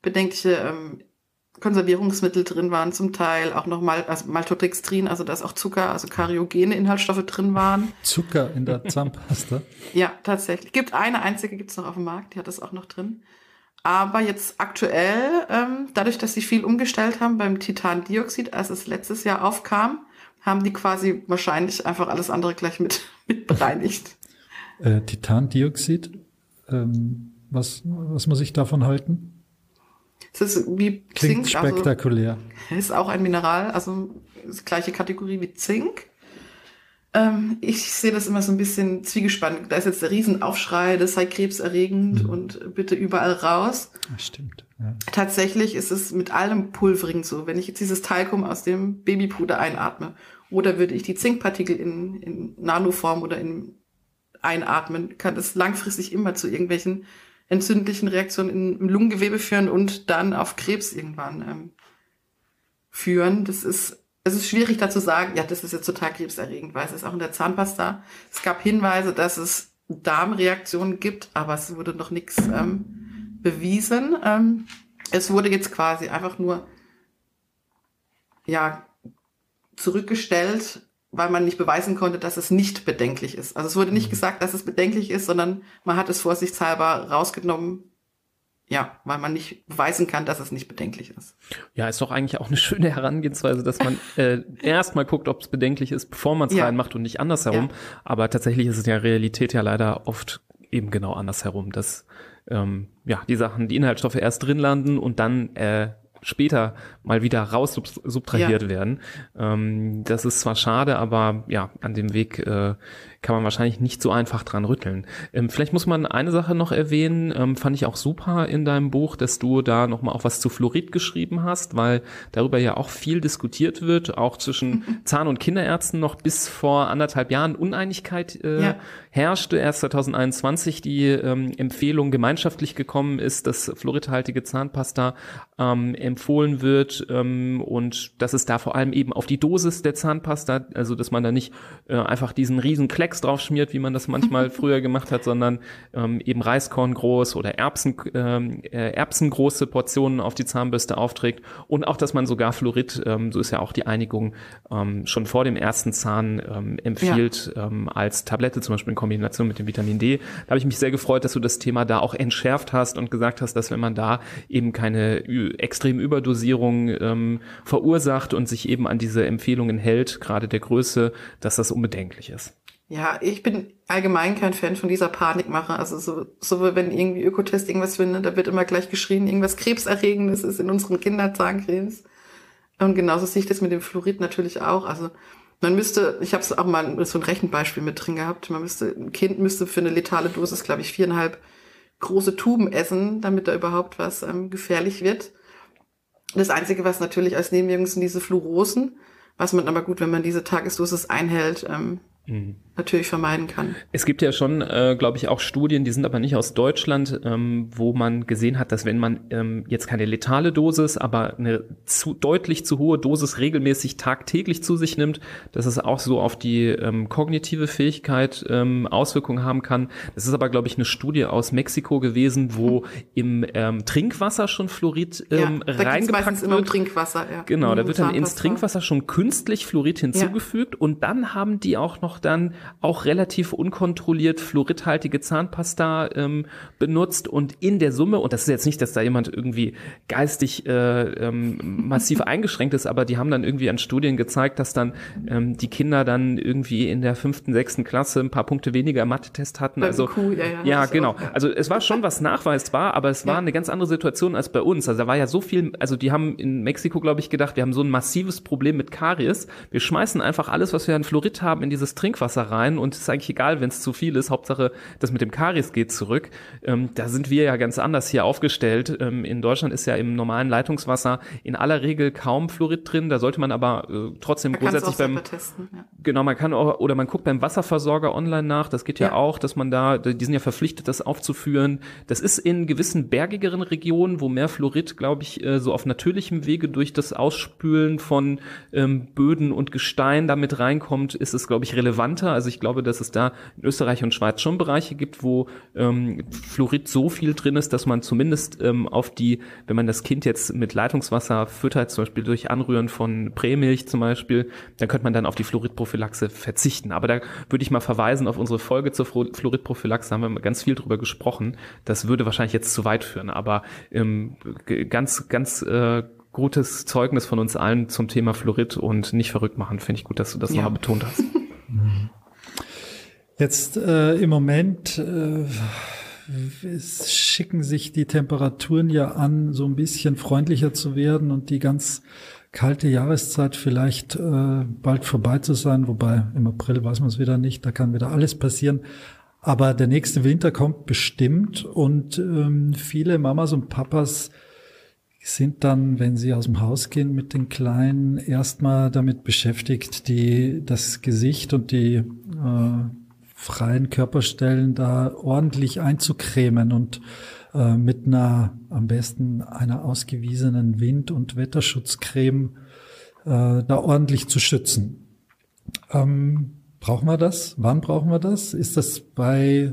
bedenkliche ähm, Konservierungsmittel drin waren, zum Teil auch noch mal, also Maltodextrin, also dass auch Zucker, also kariogene Inhaltsstoffe drin waren. Zucker in der Zahnpasta. Ja, tatsächlich. Gibt eine einzige, gibt's noch auf dem Markt, die hat das auch noch drin. Aber jetzt aktuell, ähm, dadurch, dass sie viel umgestellt haben beim Titandioxid, als es letztes Jahr aufkam, haben die quasi wahrscheinlich einfach alles andere gleich mit, mit bereinigt. Äh, Titandioxid. Ähm, was, was muss ich davon halten? Es ist wie Klingt Zink, also spektakulär. ist auch ein Mineral, also gleiche Kategorie wie Zink. Ähm, ich sehe das immer so ein bisschen zwiegespannt. Da ist jetzt der Riesenaufschrei, das sei krebserregend Mhm. und bitte überall raus. Ja, stimmt. Ja. Tatsächlich ist es mit allem Pulvering so. Wenn ich jetzt dieses Talkum aus dem Babypuder einatme oder würde ich die Zinkpartikel in, in Nanoform oder in einatmen, kann es langfristig immer zu irgendwelchen entzündlichen Reaktionen in- im Lungengewebe führen und dann auf Krebs irgendwann ähm, führen. Das ist, es ist schwierig dazu sagen, ja, das ist jetzt total krebserregend, weil es ist auch in der Zahnpasta. Es gab Hinweise, dass es Darmreaktionen gibt, aber es wurde noch nichts ähm, bewiesen. Ähm, es wurde jetzt quasi einfach nur, ja, zurückgestellt, weil man nicht beweisen konnte, dass es nicht bedenklich ist. Also es wurde nicht gesagt, dass es bedenklich ist, sondern man hat es vorsichtshalber rausgenommen, ja, weil man nicht beweisen kann, dass es nicht bedenklich ist. Ja, ist doch eigentlich auch eine schöne Herangehensweise, dass man äh, erstmal guckt, ob es bedenklich ist, bevor man es Ja. reinmacht und nicht andersherum. Ja. Aber tatsächlich ist es ja Realität ja leider oft eben genau andersherum, dass ähm, ja die Sachen, die Inhaltsstoffe erst drin landen und dann äh, später mal wieder raus sub subtrahiert Ja. werden. Ähm, das ist zwar schade, aber ja, an dem Weg äh, kann man wahrscheinlich nicht so einfach dran rütteln. Ähm, vielleicht muss man eine Sache noch erwähnen, ähm, fand ich auch super in deinem Buch, dass du da nochmal auch was zu Fluorid geschrieben hast, weil darüber ja auch viel diskutiert wird, auch zwischen Zahn- und Kinderärzten noch bis vor anderthalb Jahren Uneinigkeit äh, Ja. Herrschte. Erst 2021 die ähm, Empfehlung gemeinschaftlich gekommen ist, dass fluoridhaltige Zahnpasta ähm, empfohlen wird ähm, und dass es da vor allem eben auf die Dosis der Zahnpasta, also dass man da nicht äh, einfach diesen riesen Klecks drauf schmiert, wie man das manchmal früher gemacht hat, sondern ähm, eben Reiskorn groß oder Erbsen, ähm, äh, Erbsengroße Portionen auf die Zahnbürste aufträgt und auch, dass man sogar Fluorid, ähm, so ist ja auch die Einigung, ähm, schon vor dem ersten Zahn ähm, empfiehlt ja. ähm, als Tablette, zum Beispiel in Kombination mit dem Vitamin D. Da habe ich mich sehr gefreut, dass du das Thema da auch entschärft hast und gesagt hast, dass wenn man da eben keine extrem Überdosierung ähm, verursacht und sich eben an diese Empfehlungen hält, gerade der Größe, dass das unbedenklich ist. Ja, ich bin allgemein kein Fan von dieser Panikmache. Also so, so wenn irgendwie Ökotest irgendwas findet, da wird immer gleich geschrien, irgendwas Krebserregendes ist in unseren Kinderzahncremes. Und genauso sehe ich das mit dem Fluorid natürlich auch. Also man müsste, ich habe es auch mal so ein Rechenbeispiel mit drin gehabt, man müsste, ein Kind müsste für eine letale Dosis, glaube ich, viereinhalb große Tuben essen, damit da überhaupt was ähm, gefährlich wird. Das Einzige, was natürlich als Nebenwirkung sind diese Fluorosen, was man aber gut, wenn man diese Tagesdosis einhält, ähm, mhm. natürlich vermeiden kann. Es gibt ja schon, äh, glaube ich, auch Studien, die sind aber nicht aus Deutschland, ähm, wo man gesehen hat, dass wenn man ähm, jetzt keine letale Dosis, aber eine zu, deutlich zu hohe Dosis regelmäßig tagtäglich zu sich nimmt, dass es auch so auf die ähm, kognitive Fähigkeit ähm, Auswirkungen haben kann. Das ist aber, glaube ich, eine Studie aus Mexiko gewesen, wo im ähm, Trinkwasser schon Fluorid ähm, ja, reingepackt wird. Immer im Trinkwasser, ja. Genau, da wird dann ins Trinkwasser schon künstlich Fluorid hinzugefügt ja. und dann haben die auch noch dann auch relativ unkontrolliert fluoridhaltige Zahnpasta ähm, benutzt und in der Summe, und das ist jetzt nicht, dass da jemand irgendwie geistig äh, ähm, massiv eingeschränkt ist, aber die haben dann irgendwie an Studien gezeigt, dass dann ähm, die Kinder dann irgendwie in der fünften, sechsten Klasse ein paar Punkte weniger Mathe-Test hatten. Also cool, ja, ja, ja genau. Ja. Also es war schon was nachweisbar, aber es war eine ganz andere Situation als bei uns. Also da war ja so viel, also die haben in Mexiko, glaube ich, gedacht, wir haben so ein massives Problem mit Karies. Wir schmeißen einfach alles, was wir an Fluorid haben, in dieses Trinkwasser rein und es ist eigentlich egal, wenn es zu viel ist. Hauptsache, das mit dem Karies geht zurück. Ähm, da sind wir ja ganz anders hier aufgestellt. Ähm, in Deutschland ist ja im normalen Leitungswasser in aller Regel kaum Fluorid drin. Da sollte man aber äh, trotzdem man grundsätzlich beim testen, ja. genau man kann auch oder man guckt beim Wasserversorger online nach. Das geht ja, ja, auch, dass man da die sind ja verpflichtet, das aufzuführen. Das ist in gewissen bergigeren Regionen, wo mehr Fluorid, glaube ich, äh, so auf natürlichem Wege durch das Ausspülen von ähm, Böden und Gestein damit reinkommt, ist es glaube ich relevanter also ich glaube, dass es da in Österreich und Schweiz schon Bereiche gibt, wo ähm, Fluorid so viel drin ist, dass man zumindest ähm, auf die, wenn man das Kind jetzt mit Leitungswasser füttert, zum Beispiel durch Anrühren von Prämilch zum Beispiel, dann könnte man dann auf die Fluoridprophylaxe verzichten. Aber da würde ich mal verweisen auf unsere Folge zur Fluoridprophylaxe, da haben wir ganz viel drüber gesprochen. Das würde wahrscheinlich jetzt zu weit führen, aber ähm, ganz, ganz äh, gutes Zeugnis von uns allen zum Thema Fluorid und nicht verrückt machen. Finde ich gut, dass du das ja. nochmal betont hast. Jetzt äh, im Moment äh, schicken sich die Temperaturen ja an, so ein bisschen freundlicher zu werden und die ganz kalte Jahreszeit vielleicht äh, bald vorbei zu sein, wobei im April weiß man es wieder nicht, da kann wieder alles passieren. Aber der nächste Winter kommt bestimmt und ähm, viele Mamas und Papas sind dann, wenn sie aus dem Haus gehen mit den Kleinen, erstmal damit beschäftigt, die das Gesicht und die äh, freien Körperstellen da ordentlich einzucremen und äh, mit einer am besten einer ausgewiesenen Wind- und Wetterschutzcreme äh, da ordentlich zu schützen. Ähm, brauchen wir das? Wann brauchen wir das? Ist das bei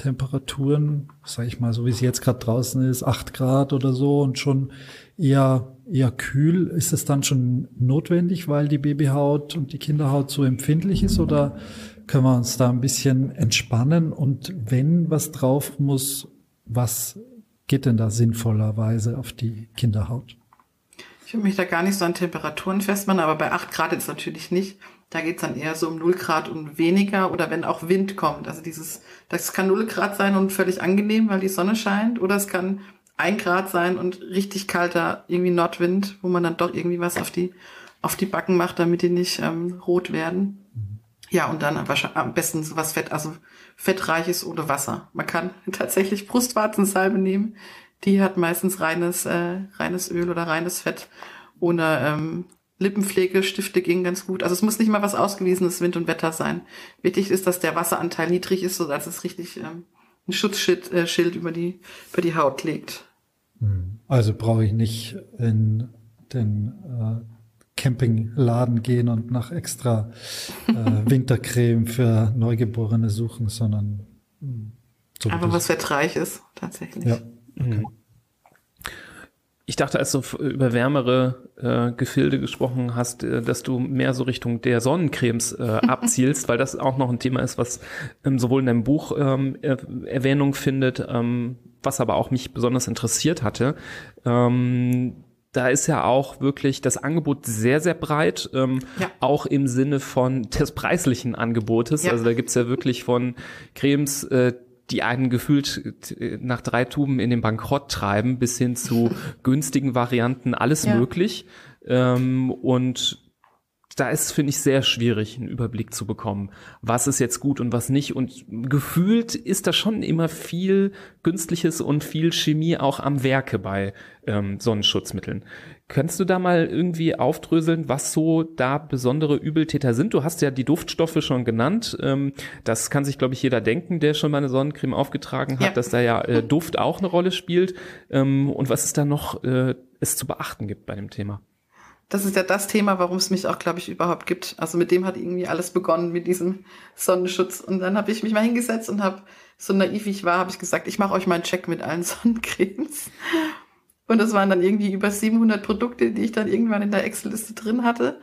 Temperaturen, sage ich mal, so wie es jetzt gerade draußen ist, acht Grad oder so und schon eher eher kühl, ist es dann schon notwendig, weil die Babyhaut und die Kinderhaut so empfindlich ist oder können wir uns da ein bisschen entspannen und wenn was drauf muss, was geht denn da sinnvollerweise auf die Kinderhaut? Ich will mich da gar nicht so an Temperaturen festmachen, aber bei 8 Grad jetzt natürlich nicht. Da geht's dann eher so um 0 Grad und weniger oder wenn auch Wind kommt. Also dieses, das kann 0 Grad sein und völlig angenehm, weil die Sonne scheint oder es kann 1 Grad sein und richtig kalter irgendwie Nordwind, wo man dann doch irgendwie was auf die, auf die Backen macht, damit die nicht ähm, rot werden. Ja, und dann am besten sowas Fett, also fettreiches ohne Wasser. Man kann tatsächlich Brustwarzensalbe nehmen. Die hat meistens reines, äh, reines Öl oder reines Fett ohne ähm, Lippenpflegestifte gehen ganz gut. Also es muss nicht mal was ausgewiesenes Wind und Wetter sein. Wichtig ist, dass der Wasseranteil niedrig ist, sodass es richtig ähm, ein Schutzschild äh, Schild über die über die Haut legt. Hm. Also brauche ich nicht in den äh, Campingladen gehen und nach extra äh, Wintercreme für Neugeborene suchen, sondern hm, so aber was fettreich ist, tatsächlich. Ja. Okay. Mhm. Ich dachte, als du über wärmere äh, Gefilde gesprochen hast, äh, dass du mehr so Richtung der Sonnencremes äh, abzielst, weil das auch noch ein Thema ist, was ähm, sowohl in deinem Buch ähm, er Erwähnung findet, ähm, was aber auch mich besonders interessiert hatte. Ähm, da ist ja auch wirklich das Angebot sehr, sehr breit, ähm, ja. auch im Sinne von des preislichen Angebotes. Ja. Also da gibt's ja wirklich von Cremes, äh, die einen gefühlt äh, nach drei Tuben in den Bankrott treiben, bis hin zu günstigen Varianten, alles ja. möglich. Ähm, und da ist, finde ich, sehr schwierig, einen Überblick zu bekommen, was ist jetzt gut und was nicht. Und gefühlt ist da schon immer viel Günstliches und viel Chemie auch am Werke bei ähm, Sonnenschutzmitteln. Könntest du da mal irgendwie aufdröseln, was so da besondere Übeltäter sind? Du hast ja die Duftstoffe schon genannt. Ähm, das kann sich, glaube ich, jeder denken, der schon mal eine Sonnencreme aufgetragen hat, ja. dass da ja äh, Duft auch eine Rolle spielt. Ähm, und was es da noch äh, es zu beachten gibt bei dem Thema? das ist ja das Thema, warum es mich auch, glaube ich, überhaupt gibt. Also mit dem hat irgendwie alles begonnen, mit diesem Sonnenschutz. Und dann habe ich mich mal hingesetzt und habe, so naiv wie ich war, habe ich gesagt, ich mache euch mal einen Check mit allen Sonnencremes. Und das waren dann irgendwie über 700 Produkte, die ich dann irgendwann in der Excel-Liste drin hatte.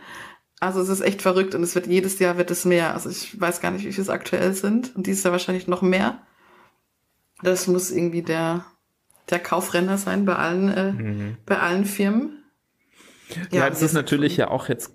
Also es ist echt verrückt und es wird jedes Jahr wird es mehr. Also ich weiß gar nicht, wie viel es aktuell sind. Und dieses Jahr wahrscheinlich noch mehr. Das muss irgendwie der, der Kaufrenner sein bei allen, äh, mhm. bei allen Firmen. Ja, ja das ist natürlich ja auch jetzt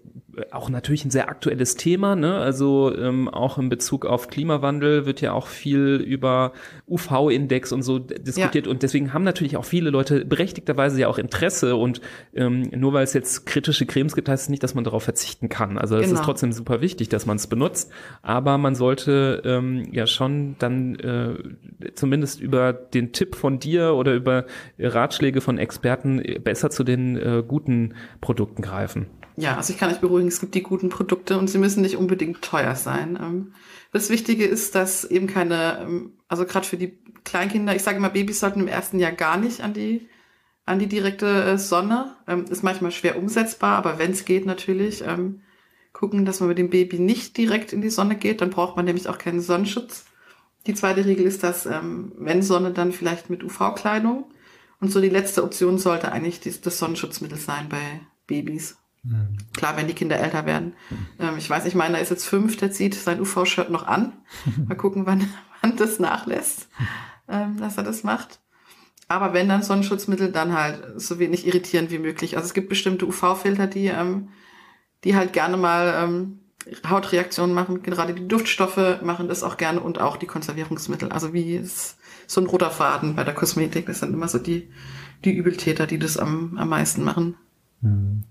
auch natürlich ein sehr aktuelles Thema, ne? Also ähm, auch in Bezug auf Klimawandel wird ja auch viel über UV-Index und so diskutiert ja. und deswegen haben natürlich auch viele Leute berechtigterweise ja auch Interesse und ähm, nur weil es jetzt kritische Cremes gibt, heißt es nicht, dass man darauf verzichten kann. Also es genau. ist trotzdem super wichtig, dass man es benutzt, aber man sollte ähm, ja schon dann äh, zumindest über den Tipp von dir oder über Ratschläge von Experten besser zu den äh, guten Produkten greifen. Ja, also ich kann euch beruhigen, es gibt die guten Produkte und sie müssen nicht unbedingt teuer sein. Ähm, das Wichtige ist, dass eben keine, ähm, also gerade für die Kleinkinder, ich sage immer, Babys sollten im ersten Jahr gar nicht an die an die direkte äh, Sonne. Ähm, ist manchmal schwer umsetzbar, aber wenn es geht natürlich, gucken, dass man mit dem Baby nicht direkt in die Sonne geht, dann braucht man nämlich auch keinen Sonnenschutz. Die zweite Regel ist, dass wenn Sonne, dann vielleicht mit UV-Kleidung. Und so die letzte Option sollte eigentlich das Sonnenschutzmittel sein bei Babys. Mhm. Klar, wenn die Kinder älter werden. Ähm, ich weiß nicht, meiner ist jetzt fünf, der zieht sein UV-Shirt noch an. Mal gucken, wann, wann das nachlässt, ähm, dass er das macht. Aber wenn dann Sonnenschutzmittel, dann halt so wenig irritierend wie möglich. Also es gibt bestimmte UV-Filter, die, ähm, die halt gerne mal ähm, Hautreaktionen machen. Gerade die Duftstoffe machen das auch gerne und auch die Konservierungsmittel. Also wie so ein roter Faden bei der Kosmetik. Das sind immer so die, die Übeltäter, die das am, am meisten machen. Mhm.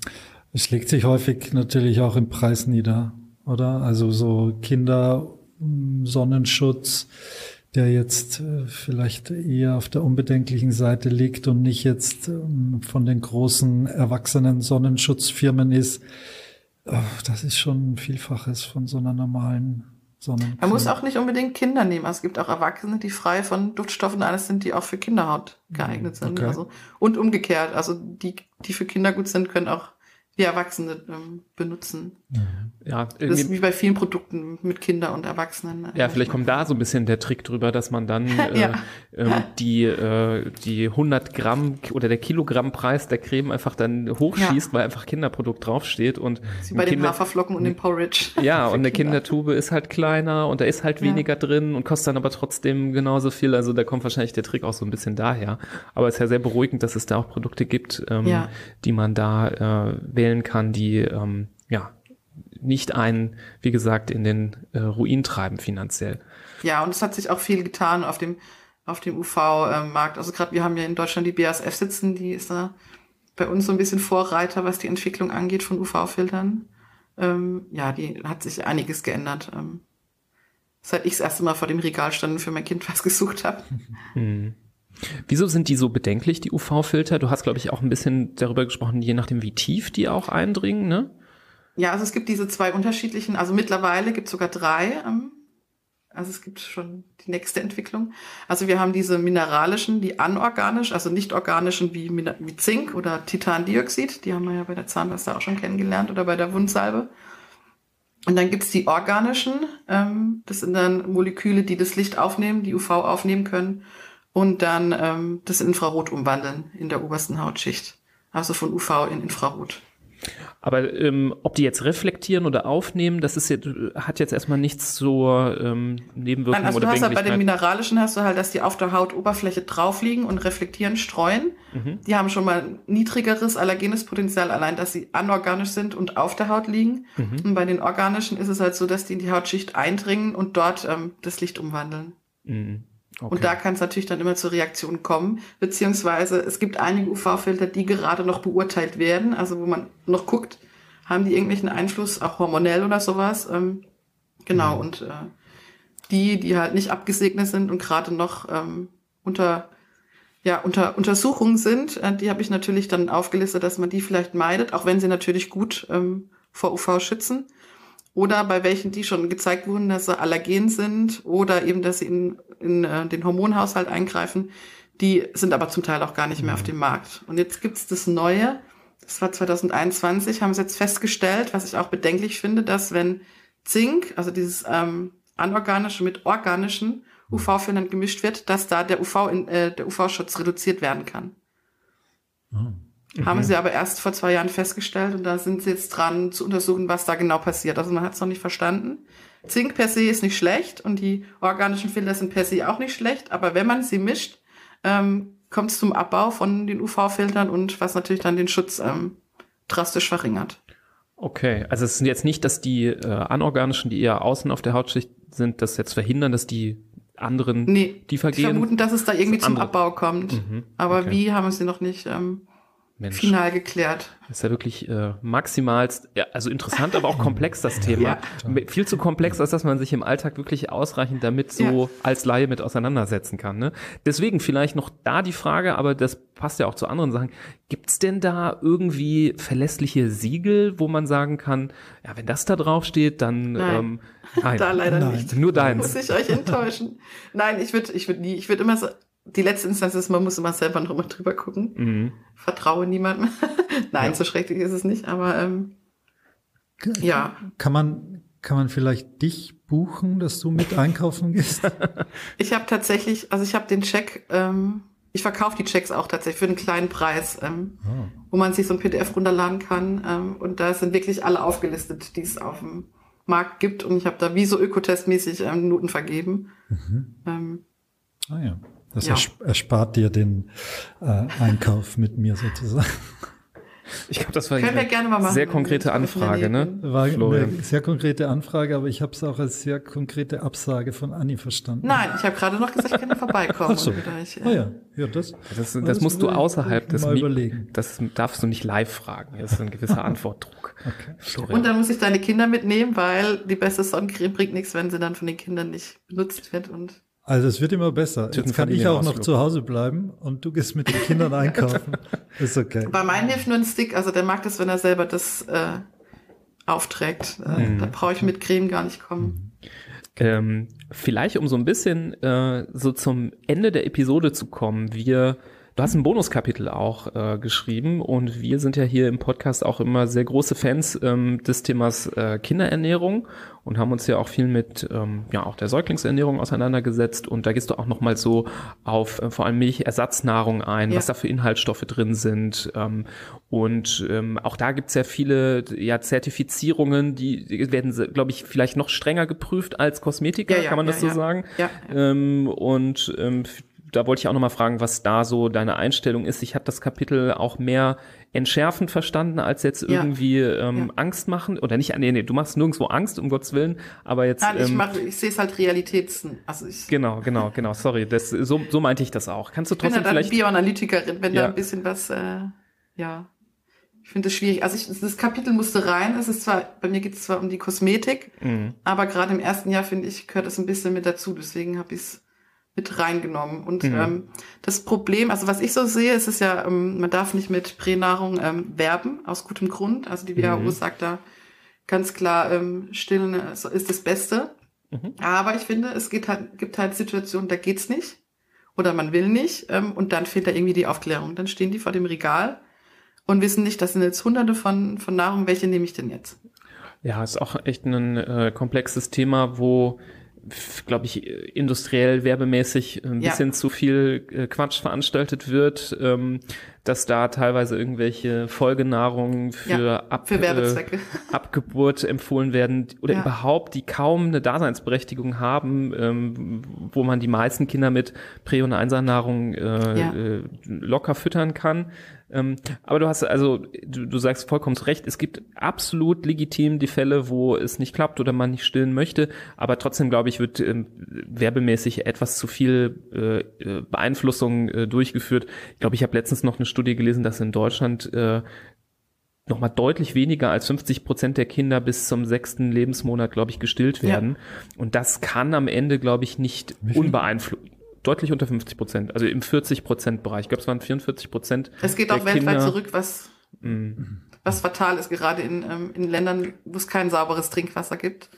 Es schlägt sich häufig natürlich auch im Preis nieder, oder? Also so Kinder, mm, Sonnenschutz, der jetzt äh, vielleicht eher auf der unbedenklichen Seite liegt und nicht jetzt ähm, von den großen erwachsenen Sonnenschutzfirmen ist. Oh, das ist schon ein Vielfaches von so einer normalen Sonnencreme. Man muss auch nicht unbedingt Kinder nehmen. Es gibt auch Erwachsene, die frei von Duftstoffen alles sind, die auch für Kinderhaut geeignet sind. Okay. Also, und umgekehrt. Also die, die für Kinder gut sind, können auch wie Erwachsene ähm, benutzen. Ja, das ist wie bei vielen Produkten mit Kindern und Erwachsenen. Ja, vielleicht kommt da so ein bisschen der Trick drüber, dass man dann äh, ja. ähm, die, äh, die 100 Gramm oder der Kilogrammpreis der Creme einfach dann hochschießt, ja. weil einfach Kinderprodukt draufsteht und wie bei Kinder, den Haferflocken und dem Porridge. Ja, und eine Kindertube ist halt kleiner und da ist halt weniger ja. drin und kostet dann aber trotzdem genauso viel. Also da kommt wahrscheinlich der Trick auch so ein bisschen daher. Aber es ist ja sehr beruhigend, dass es da auch Produkte gibt, ähm, die man da äh, wählen kann, die ähm, ja nicht einen, wie gesagt, in den äh, Ruin treiben finanziell. Ja, und es hat sich auch viel getan auf dem auf dem UV-Markt. Also gerade wir haben ja in Deutschland die BASF sitzen, die ist da bei uns so ein bisschen Vorreiter, was die Entwicklung angeht von UV-Filtern. Ähm, ja, die hat sich einiges geändert. Ähm, seit ich das erste Mal vor dem Regal stand und für mein Kind was gesucht habe. Mhm. Wieso sind die so bedenklich, die UV-Filter? Du hast, glaube ich, auch ein bisschen darüber gesprochen, je nachdem, wie tief die auch eindringen, ne? Ja, also es gibt diese zwei unterschiedlichen, also mittlerweile gibt es sogar drei ähm, Also es gibt schon die nächste Entwicklung. Also wir haben diese mineralischen, die anorganisch, also nicht organischen wie, wie Zink oder Titandioxid. Die haben wir ja bei der Zahnpasta auch schon kennengelernt oder bei der Wundsalbe. Und dann gibt's die organischen. Ähm, das sind dann Moleküle, die das Licht aufnehmen, die UV aufnehmen können und dann ähm, das Infrarot umwandeln in der obersten Hautschicht. Also von UV in Infrarot. Aber ähm, ob die jetzt reflektieren oder aufnehmen, das ist jetzt, hat jetzt erstmal nichts zur ähm, Nebenwirkungen Nein, also oder du hast halt bei den mineralischen hast du halt, dass die auf der Hautoberfläche drauf liegen und reflektieren, streuen. Mhm. Die haben schon mal niedrigeres allergenes Potenzial, allein dass sie anorganisch sind und auf der Haut liegen. Mhm. Und bei den organischen ist es halt so, dass die in die Hautschicht eindringen und dort ähm, das Licht umwandeln. Mhm. Okay. Und da kann es natürlich dann immer zur Reaktion kommen, beziehungsweise es gibt einige UV-Filter, die gerade noch beurteilt werden, also wo man noch guckt, haben die irgendwelchen Einfluss, auch hormonell oder sowas. Ähm, genau, mhm. und äh, die, die halt nicht abgesegnet sind und gerade noch ähm, unter ja, unter Untersuchungen sind, äh, die habe ich natürlich dann aufgelistet, dass man die vielleicht meidet, auch wenn sie natürlich gut ähm, vor UV schützen oder bei welchen, die schon gezeigt wurden, dass sie allergen sind oder eben, dass sie in, in äh, den Hormonhaushalt eingreifen, die sind aber zum Teil auch gar nicht mehr auf mhm. dem Markt. Und jetzt gibt's das Neue, das war 2021, haben sie jetzt festgestellt, was ich auch bedenklich finde, dass wenn Zink, also dieses ähm, anorganische mit organischen UV-Filtern gemischt wird, dass da der UV in, äh, der UV-Schutz reduziert werden kann. Oh. Mhm. Haben sie aber erst vor zwei Jahren festgestellt und da sind sie jetzt dran zu untersuchen, was da genau passiert. Also man hat es noch nicht verstanden. Zink per se ist nicht schlecht und die organischen Filter sind per se auch nicht schlecht, aber wenn man sie mischt, ähm, kommt es zum Abbau von den UV-Filtern und was natürlich dann den Schutz ähm, drastisch verringert. Okay, also es sind jetzt nicht, dass die äh, anorganischen, die eher außen auf der Hautschicht sind, das jetzt verhindern, dass die anderen nee, die vergehen. Die vermuten, dass es da irgendwie zum Abbau kommt. Mhm, aber okay. wie haben sie noch nicht ähm, Mensch. Final geklärt. Das ist ja wirklich äh, maximal, ja, also interessant, aber auch komplex das Thema. Ja. Viel zu komplex, als dass man sich im Alltag wirklich ausreichend damit so ja. als Laie mit auseinandersetzen kann. Ne? Deswegen vielleicht noch da die Frage, aber das passt ja auch zu anderen Sachen. Gibt's denn da irgendwie verlässliche Siegel, wo man sagen kann, ja, wenn das da drauf steht, dann nein. Ähm, nein. da leider nein. nicht. Nur deins. Muss ich euch enttäuschen. Nein, ich würde, ich würde nie, ich würde immer so die letzte Instanz ist, man muss immer selber noch mal drüber gucken. Mhm. Vertraue niemandem. Nein, ja. so schrecklich ist es nicht, aber ähm, ja. Kann man, kann man vielleicht dich buchen, dass du mit einkaufen gehst? ich habe tatsächlich, also ich habe den Check, ähm, ich verkaufe die Checks auch tatsächlich für einen kleinen Preis, ähm, oh. wo man sich so ein PDF runterladen kann. Ähm, und da sind wirklich alle aufgelistet, die es auf dem Markt gibt. Und ich habe da wie so ökotestmäßig ähm, Noten vergeben. Mhm. Ähm, ah ja. Das ja. erspart dir den äh, Einkauf mit mir sozusagen. Ich glaube, das war eine sehr konkrete Anfrage, ne? War Florian. eine sehr konkrete Anfrage, aber ich habe es auch als sehr konkrete Absage von Anni verstanden. Nein, ich habe gerade noch gesagt, ich kann vorbeikommen. Ach so. Ich, äh, oh ja, ja das, das, das, das musst du außerhalb des überlegen. Das darfst du nicht live fragen. Das ist ein gewisser Antwortdruck. Okay. Und dann muss ich deine Kinder mitnehmen, weil die beste Sonnencreme bringt nichts, wenn sie dann von den Kindern nicht benutzt wird und also es wird immer besser. Jetzt kann ich auch noch zu Hause bleiben und du gehst mit den Kindern einkaufen. ist okay. Bei meinem hilft nur ein Stick. Also der mag das, wenn er selber das äh, aufträgt. Äh, mhm. Da brauche ich mit Creme gar nicht kommen. Ähm, vielleicht um so ein bisschen äh, so zum Ende der Episode zu kommen. Wir Du hast ein Bonuskapitel auch äh, geschrieben und wir sind ja hier im Podcast auch immer sehr große Fans ähm, des Themas äh, Kinderernährung und haben uns ja auch viel mit ähm, ja auch der Säuglingsernährung auseinandergesetzt und da gehst du auch noch mal so auf äh, vor allem Milchersatznahrung ein, ja. was da für Inhaltsstoffe drin sind ähm, und ähm, auch da gibt's ja viele ja Zertifizierungen, die werden glaube ich vielleicht noch strenger geprüft als Kosmetika, ja, ja, kann man das so sagen? Ja. Ähm, und ähm, da wollte ich auch nochmal fragen, was da so deine Einstellung ist. Ich habe das Kapitel auch mehr entschärfend verstanden, als jetzt irgendwie ja. Ähm, ja. Angst machen. Oder nicht, nee, nee, du machst nirgendwo Angst, um Gottes Willen, aber jetzt. Nein, ich, ähm, mach, ich sehe es halt Realitäts. Also ich, genau, genau, genau, sorry. Das, so, so meinte ich das auch. Kannst du trotzdem ich bin vielleicht. Bioanalytikerin, wenn ja. da ein bisschen was, äh, ja. Ich finde es schwierig. Also ich, das Kapitel musste rein. Es ist zwar, bei mir geht es zwar um die Kosmetik, mhm. aber gerade im ersten Jahr, finde ich, gehört es ein bisschen mit dazu. Deswegen habe ich es mit reingenommen. Und mhm. ähm, das Problem, also was ich so sehe, ist es ja, ähm, man darf nicht mit Pränahrung ähm, werben, aus gutem Grund. Also die WHO mhm. sagt da ganz klar, ähm, stillen ist das Beste. Mhm. Aber ich finde, es gibt halt, gibt halt Situationen, da geht's nicht. Oder man will nicht. Ähm, und dann fehlt da irgendwie die Aufklärung. Dann stehen die vor dem Regal und wissen nicht, das sind jetzt hunderte von, von Nahrung, welche nehme ich denn jetzt? Ja, ist auch echt ein äh, komplexes Thema, wo glaube ich, industriell, werbemäßig ein bisschen ja. zu viel äh, Quatsch veranstaltet wird, ähm, dass da teilweise irgendwelche Folgenahrungen für, ja, Ab für äh, Abgeburt empfohlen werden oder ja. überhaupt, die kaum eine Daseinsberechtigung haben, ähm, wo man die meisten Kinder mit Prä- und Einsernahrung äh, äh, locker füttern kann. Ähm, aber du hast also, du, du sagst vollkommen Recht, es gibt absolut legitim die Fälle, wo es nicht klappt oder man nicht stillen möchte, aber trotzdem glaube ich, wird ähm, werbemäßig etwas zu viel äh, äh Beeinflussung äh, durchgeführt. Ich glaube, ich habe letztens noch eine Studie gelesen, dass in Deutschland äh, nochmal deutlich weniger als 50 Prozent der Kinder bis zum sechsten Lebensmonat, glaube ich, gestillt werden. Ja. Und das kann am Ende, glaube ich, nicht unbeeinflusst deutlich unter 50 Prozent, also im 40 Prozent Bereich. Ich glaube, es waren 44 Prozent. Es geht auch weltweit Kinder, zurück, was, mm. was fatal ist, gerade in, ähm, in Ländern, wo es kein sauberes Trinkwasser gibt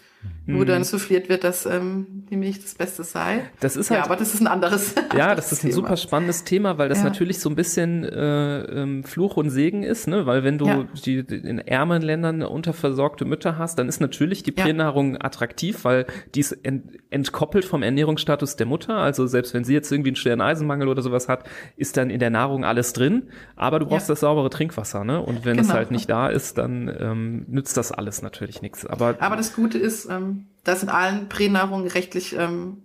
wo mhm. dann souffliert wird, dass ähm, die Milch das Beste sei. Das ist halt, ja, aber das ist ein anderes. Ja, das ist ein Thema. super spannendes Thema, weil das ja. natürlich so ein bisschen äh, ähm, Fluch und Segen ist, ne? Weil wenn du ja. die, in ärmeren Ländern unterversorgte Mütter hast, dann ist natürlich die Pränahrung ja. attraktiv, weil die ist ent, entkoppelt vom Ernährungsstatus der Mutter. Also selbst wenn sie jetzt irgendwie einen schweren Eisenmangel oder sowas hat, ist dann in der Nahrung alles drin. Aber du brauchst das saubere Trinkwasser, ne? Und wenn genau. es halt nicht da ist, dann ähm, nützt das alles natürlich nichts. Aber, aber das Gute ist, ähm, dass in allen Pränahrungen rechtlich ähm,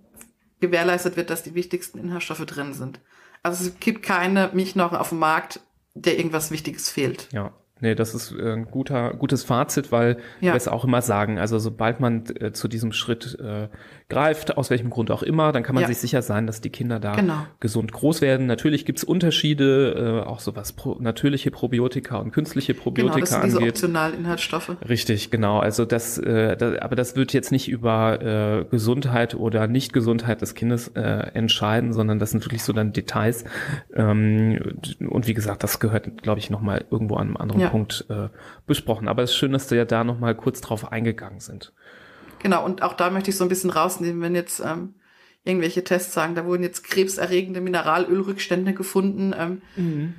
gewährleistet wird, dass die wichtigsten Inhaltsstoffe drin sind. Also es gibt keine Milchnahrung auf dem Markt, der irgendwas Wichtiges fehlt. Ja. Nee, das ist äh, ein guter, gutes Fazit, weil ja. wir es auch immer sagen, also sobald man äh, zu diesem Schritt äh, greift, aus welchem Grund auch immer, dann kann man ja. sich sicher sein, dass die Kinder da genau. gesund groß werden. Natürlich gibt's Unterschiede, äh, auch so was pro, natürliche Probiotika und künstliche Probiotika genau, das sind diese angeht. optionalen Inhaltsstoffe. Richtig, genau. Also das, äh, das, aber das wird jetzt nicht über äh, Gesundheit oder Nicht-Gesundheit des Kindes äh, entscheiden, sondern das sind wirklich so dann Details. Ähm, und wie gesagt, das gehört, glaube ich, nochmal irgendwo an einem anderen ja. Punkt äh, besprochen. Aber es ist schön, dass wir ja da nochmal kurz drauf eingegangen sind. Genau, und auch da möchte ich so ein bisschen rausnehmen, wenn jetzt ähm, irgendwelche Tests sagen, da wurden jetzt krebserregende Mineralölrückstände gefunden. Ähm, mhm.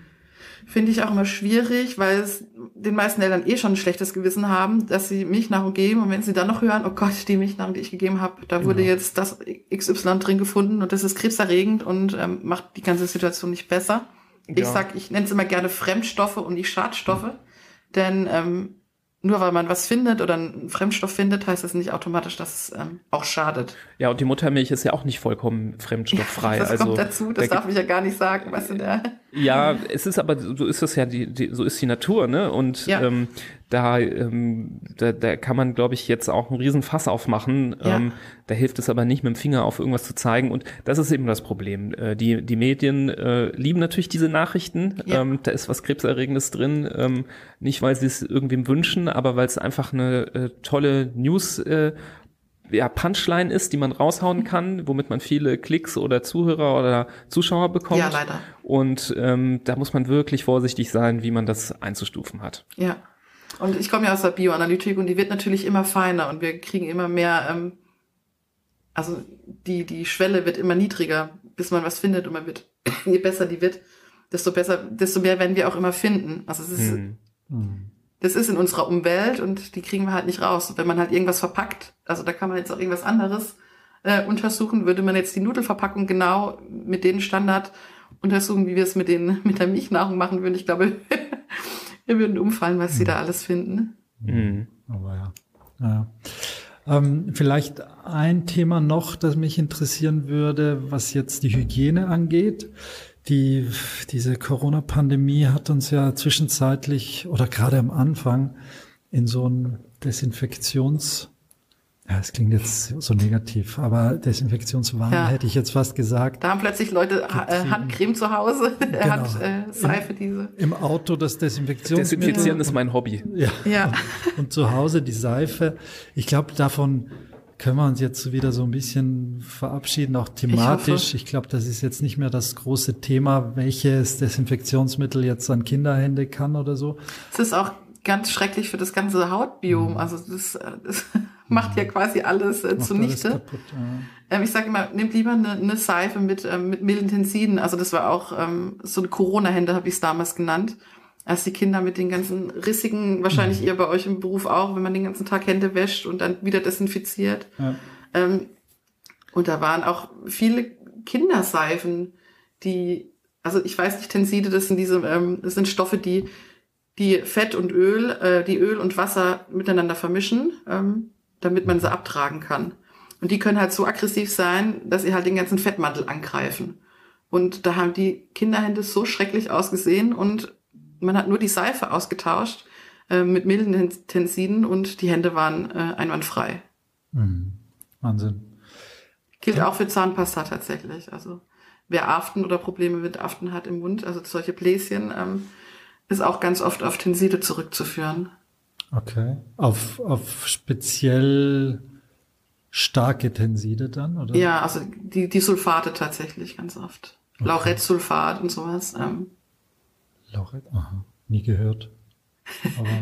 Finde ich auch immer schwierig, weil es den meisten Eltern eh schon ein schlechtes Gewissen haben, dass sie Milchnahrung geben und wenn sie dann noch hören, oh Gott, die Milchnahrung, die ich gegeben habe, da wurde genau. jetzt das XY drin gefunden und das ist krebserregend und ähm, macht die ganze Situation nicht besser. Ja. Ich sag, ich nenne es immer gerne Fremdstoffe und nicht Schadstoffe, mhm. denn ähm, nur weil man was findet oder einen Fremdstoff findet, heißt das nicht automatisch, dass es ähm, auch schadet. Ja, und die Muttermilch ist ja auch nicht vollkommen fremdstofffrei. Ja, das also, kommt dazu, das da darf ich ja gar nicht sagen, was in der. Ja, es ist aber, so ist es ja, die, die, so ist die Natur, ne? Und ja. ähm, da, ähm, da, da kann man, glaube ich, jetzt auch einen riesen Fass aufmachen. Ja. Ähm, da hilft es aber nicht, mit dem Finger auf irgendwas zu zeigen. Und das ist eben das Problem. Äh, die, die Medien äh, lieben natürlich diese Nachrichten. Ja. Ähm, da ist was Krebserregendes drin. Ähm, nicht, weil sie es irgendwem wünschen, aber weil es einfach eine äh, tolle News äh, ja, Punchline ist, die man raushauen kann, womit man viele Klicks oder Zuhörer oder Zuschauer bekommt. Ja, leider. Und ähm, da muss man wirklich vorsichtig sein, wie man das einzustufen hat. Ja. Und ich komme ja aus der Bioanalytik und die wird natürlich immer feiner und wir kriegen immer mehr, ähm, also die, die Schwelle wird immer niedriger, bis man was findet und man wird, je besser die wird, desto besser, desto mehr werden wir auch immer finden. Also es ist, hm. das ist in unserer Umwelt und die kriegen wir halt nicht raus. wenn man halt irgendwas verpackt, also da kann man jetzt auch irgendwas anderes äh, untersuchen, würde man jetzt die Nudelverpackung genau mit den Standard untersuchen, wie wir es mit den, mit der Milchnahrung machen würden. Ich glaube, wir würden umfallen, was sie da mhm. alles finden. Mhm. Aber ja. ja. Ähm, vielleicht ein Thema noch, das mich interessieren würde, was jetzt die Hygiene angeht. Die, diese Corona-Pandemie hat uns ja zwischenzeitlich oder gerade am Anfang in so ein Desinfektions- ja, es klingt jetzt so negativ, aber Desinfektionswahn ja. hätte ich jetzt fast gesagt. Da haben plötzlich Leute äh, Handcreme zu Hause, genau. Handseife äh, diese. Im Auto das Desinfektionsmittel. Desinfizieren ist mein Hobby. Ja. ja. Und, und zu Hause die Seife. Ich glaube, davon können wir uns jetzt wieder so ein bisschen verabschieden, auch thematisch. Ich, ich glaube, das ist jetzt nicht mehr das große Thema, welches Desinfektionsmittel jetzt an Kinderhände kann oder so. Es ist auch ganz schrecklich für das ganze Hautbiom. Also das, äh, das macht ja quasi alles äh, zunichte. alles kaputt, ja. Ähm, ich sage immer, nehmt lieber eine, eine Seife mit, ähm, mit milden Tensiden. Also das war auch ähm, so eine Corona-Hände, habe ich es damals genannt. Als die Kinder mit den ganzen rissigen, wahrscheinlich ihr bei euch im Beruf auch, wenn man den ganzen Tag Hände wäscht und dann wieder desinfiziert. Ja. Ähm, und da waren auch viele Kinderseifen, die, also ich weiß nicht, Tenside, das sind diese, ähm, das sind Stoffe, die die Fett und Öl, äh, die Öl und Wasser miteinander vermischen, ähm, damit man sie abtragen kann. Und die können halt so aggressiv sein, dass sie halt den ganzen Fettmantel angreifen. Und da haben die Kinderhände so schrecklich ausgesehen und man hat nur die Seife ausgetauscht äh, mit milden Tensiden und die Hände waren äh, einwandfrei. Mhm. Wahnsinn. Gilt auch für Zahnpasta tatsächlich. Also wer Aften oder Probleme mit Aften hat im Mund, also solche Bläschen, ähm, ist auch ganz oft auf Tenside zurückzuführen. Okay. Auf, auf speziell starke Tenside dann, oder? Ja, also die, die Sulfate tatsächlich ganz oft. Okay. Laurettsulfat und sowas. Ähm, Lauret? Aha. Nie gehört.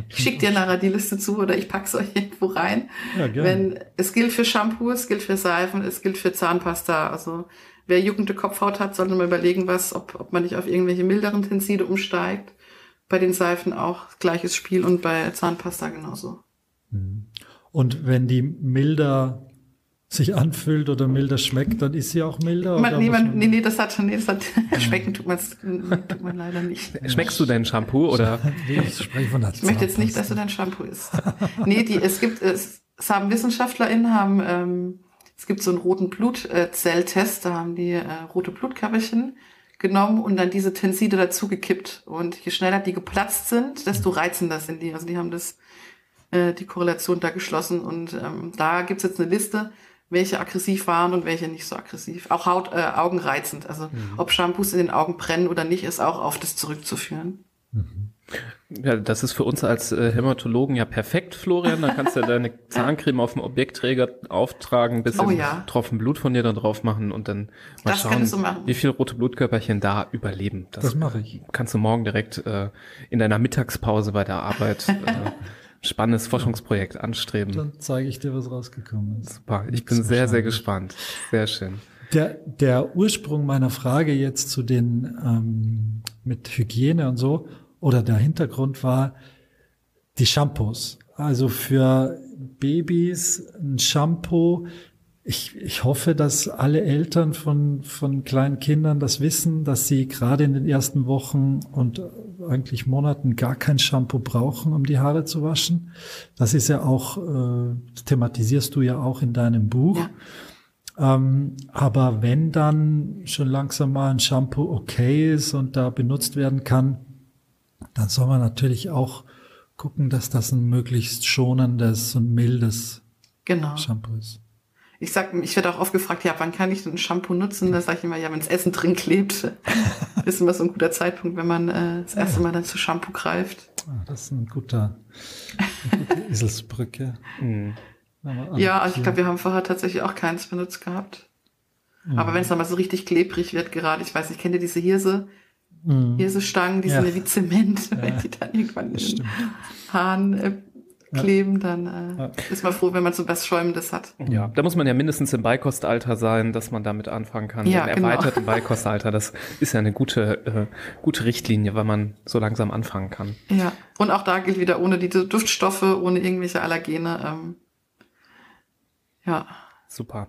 Ich schick dir nachher die Liste zu oder ich pack's euch irgendwo rein. Ja, gerne. Wenn, es gilt für Shampoo, es gilt für Seifen, es gilt für Zahnpasta. Also wer juckende Kopfhaut hat, sollte mal überlegen, was, ob, ob man nicht auf irgendwelche milderen Tenside umsteigt. Bei den Seifen auch gleiches Spiel und bei Zahnpasta genauso. Und wenn die milder sich anfühlt oder milder schmeckt, dann ist sie auch milder? Man, oder nee, man, nee, nee, das hat, nee, das hat, schmecken tut man, tut man leider nicht. Schmeckst du dein Shampoo oder? Nee, ich spreche von der Ich möchte jetzt nicht, dass du dein Shampoo isst. Nee, die, es gibt, es, es haben WissenschaftlerInnen haben, ähm, es gibt so einen roten Blutzelltest, da haben die äh, rote Blutkörperchen genommen und dann diese Tenside dazugekippt. Und je schneller die geplatzt sind, desto reizender sind die. Also die haben das, äh, die Korrelation da geschlossen und ähm, da gibt's jetzt eine Liste, welche aggressiv waren und welche nicht so aggressiv. Auch Haut, äh, Augenreizend. Also ob Shampoos in den Augen brennen oder nicht, ist auch auf das zurückzuführen. Ja, das ist für uns als äh, Hämatologen ja perfekt, Florian. Da kannst du ja deine Zahncreme auf dem Objektträger auftragen, bisschen Oh ja. Tropfen Blut von dir da drauf machen und dann mal Das schauen, könntest du machen. wie viele rote Blutkörperchen da überleben. Das mache ich. kannst du morgen direkt äh, in deiner Mittagspause bei der Arbeit äh, spannendes Forschungsprojekt anstreben. Dann zeige ich dir, was rausgekommen ist. Super. Ich bin sehr, sehr gespannt. Sehr schön. Der, der Ursprung meiner Frage jetzt zu den ähm, mit Hygiene und so oder der Hintergrund war die Shampoos. Also für Babys ein Shampoo. Ich, ich hoffe, dass alle Eltern von, von kleinen Kindern das wissen, dass sie gerade in den ersten Wochen und eigentlich Monaten gar kein Shampoo brauchen, um die Haare zu waschen. Das ist ja auch, äh, thematisierst du ja auch in deinem Buch. Ja. Ähm, aber wenn dann schon langsam mal ein Shampoo okay ist und da benutzt werden kann, dann soll man natürlich auch gucken, dass das ein möglichst schonendes und mildes Genau. Shampoo ist. Ich sag, ich werde auch oft gefragt, ja, wann kann ich denn ein Shampoo nutzen? Da sage ich immer, ja, wenn das Essen drin klebt, ist immer so ein guter Zeitpunkt, wenn man äh, das erste Mal dann zu Shampoo greift. Ah, das ist ein guter, eine gute Eselsbrücke. Mhm. Ja, also ich glaube, wir haben vorher tatsächlich auch keins benutzt gehabt. Aber wenn es dann mal so richtig klebrig wird, gerade, ich weiß nicht, kennt ihr diese Hirse? Mhm. Hirsestangen, die Ja. sind ja wie Zement, wenn die dann irgendwann in den. Haaren äh, kleben, dann äh, Ja. ist man froh, wenn man so was Schäumendes hat. Ja, da muss man ja mindestens im Beikostalter sein, dass man damit anfangen kann. Ja, Im genau. erweiterten Beikostalter, das ist ja eine gute, äh, gute Richtlinie, weil man so langsam anfangen kann. Ja, und auch da gilt wieder ohne diese Duftstoffe, ohne irgendwelche Allergene. Ähm, ja, Super.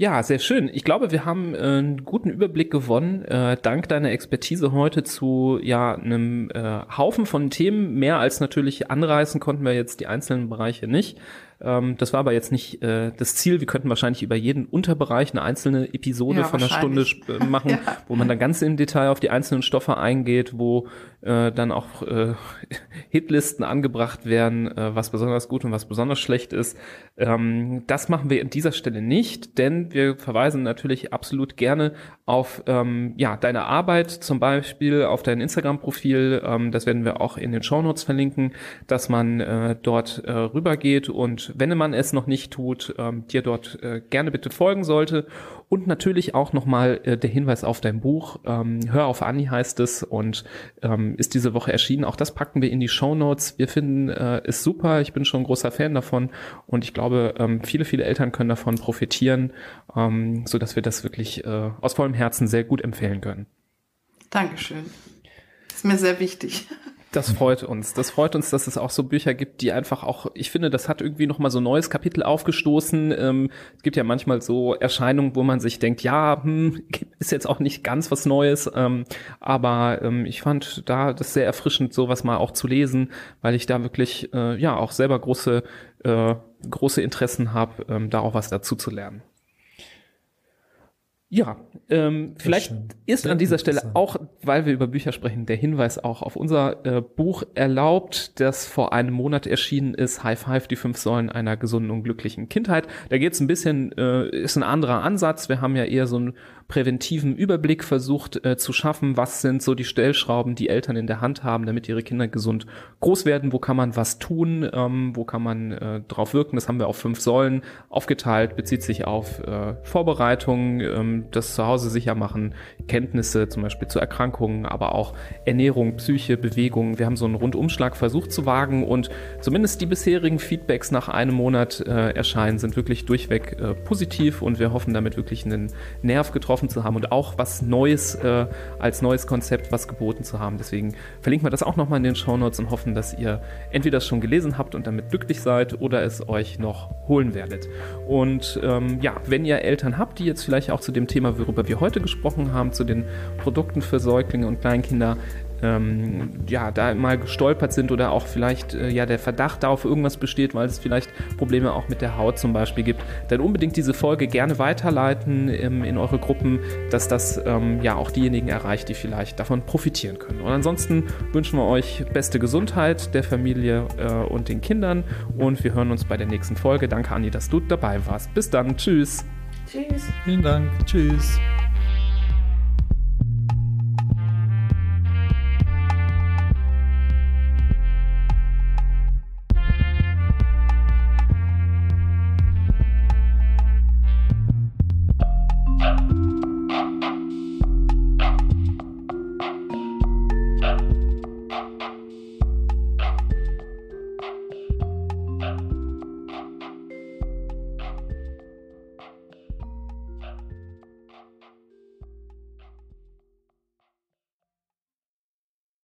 Ja, sehr schön. Ich glaube, wir haben äh, einen guten Überblick gewonnen, äh, dank deiner Expertise heute zu ja einem äh, Haufen von Themen. Mehr als natürlich anreißen konnten wir jetzt die einzelnen Bereiche nicht. Ähm, das war aber jetzt nicht äh, das Ziel. Wir könnten wahrscheinlich über jeden Unterbereich eine einzelne Episode Ja, von einer Stunde äh, machen, Ja. wo man dann ganz im Detail auf die einzelnen Stoffe eingeht, wo äh, dann auch äh, Hitlisten angebracht werden, äh, was besonders gut und was besonders schlecht ist. Ähm, das machen wir an dieser Stelle nicht, denn wir verweisen natürlich absolut gerne auf ähm, ja deine Arbeit, zum Beispiel auf dein Instagram-Profil. Ähm, das werden wir auch in den Shownotes verlinken, dass man äh, dort äh, rübergeht und wenn man es noch nicht tut, ähm, dir dort äh, gerne bitte folgen sollte. Und natürlich auch nochmal äh, der Hinweis auf dein Buch. Ähm, Hör auf Anni heißt es und ähm, ist diese Woche erschienen. Auch das packen wir in die Show Notes. Wir finden äh, es super. Ich bin schon ein großer Fan davon und ich glaube, ähm, viele, viele Eltern können davon profitieren, ähm, so dass wir das wirklich äh, aus vollem Herzen sehr gut empfehlen können. Dankeschön. Ist mir sehr wichtig. Das freut uns. Das freut uns, dass es auch so Bücher gibt, die einfach auch, ich finde, das hat irgendwie nochmal so ein neues Kapitel aufgestoßen. Ähm, es gibt ja manchmal so Erscheinungen, wo man sich denkt, ja, hm, ist jetzt auch nicht ganz was Neues, ähm, aber ähm, ich fand da das sehr erfrischend, sowas mal auch zu lesen, weil ich da wirklich, äh, ja, auch selber große, äh, große Interessen habe, ähm, da auch was dazu zu lernen. Ja, ähm, vielleicht ist an dieser Stelle auch, weil wir über Bücher sprechen, der Hinweis auch auf unser äh, Buch erlaubt, das vor einem Monat erschienen ist, High Five, die fünf Säulen einer gesunden und glücklichen Kindheit. Da geht es ein bisschen, äh, ist ein anderer Ansatz. Wir haben ja eher so ein präventiven Überblick versucht äh, zu schaffen, was sind so die Stellschrauben, die Eltern in der Hand haben, damit ihre Kinder gesund groß werden, wo kann man was tun, ähm, wo kann man äh, drauf wirken. Das haben wir auf fünf Säulen aufgeteilt, bezieht sich auf äh, Vorbereitungen, ähm, das Zuhause sicher machen, Kenntnisse zum Beispiel zu Erkrankungen, aber auch Ernährung, Psyche, Bewegung. Wir haben so einen Rundumschlag versucht zu wagen und zumindest die bisherigen Feedbacks nach einem Monat äh, erscheinen sind wirklich durchweg äh, positiv und wir hoffen damit wirklich einen Nerv getroffen getroffen zu haben und auch was Neues äh, als neues Konzept was geboten zu haben. Deswegen verlinken wir das auch nochmal in den Show Notes und hoffen, dass ihr entweder das schon gelesen habt und damit glücklich seid oder es euch noch holen werdet. Und ähm, ja, wenn ihr Eltern habt, die jetzt vielleicht auch zu dem Thema, worüber wir heute gesprochen haben, zu den Produkten für Säuglinge und Kleinkinder ähm, ja, da mal gestolpert sind oder auch vielleicht äh, ja der Verdacht darauf irgendwas besteht, weil es vielleicht Probleme auch mit der Haut zum Beispiel gibt, dann unbedingt diese Folge gerne weiterleiten ähm, in eure Gruppen, dass das ähm, ja auch diejenigen erreicht, die vielleicht davon profitieren können. Und ansonsten wünschen wir euch beste Gesundheit der Familie äh, und den Kindern und wir hören uns bei der nächsten Folge. Danke, Anni, dass du dabei warst. Bis dann. Tschüss. Tschüss. Vielen Dank. Tschüss.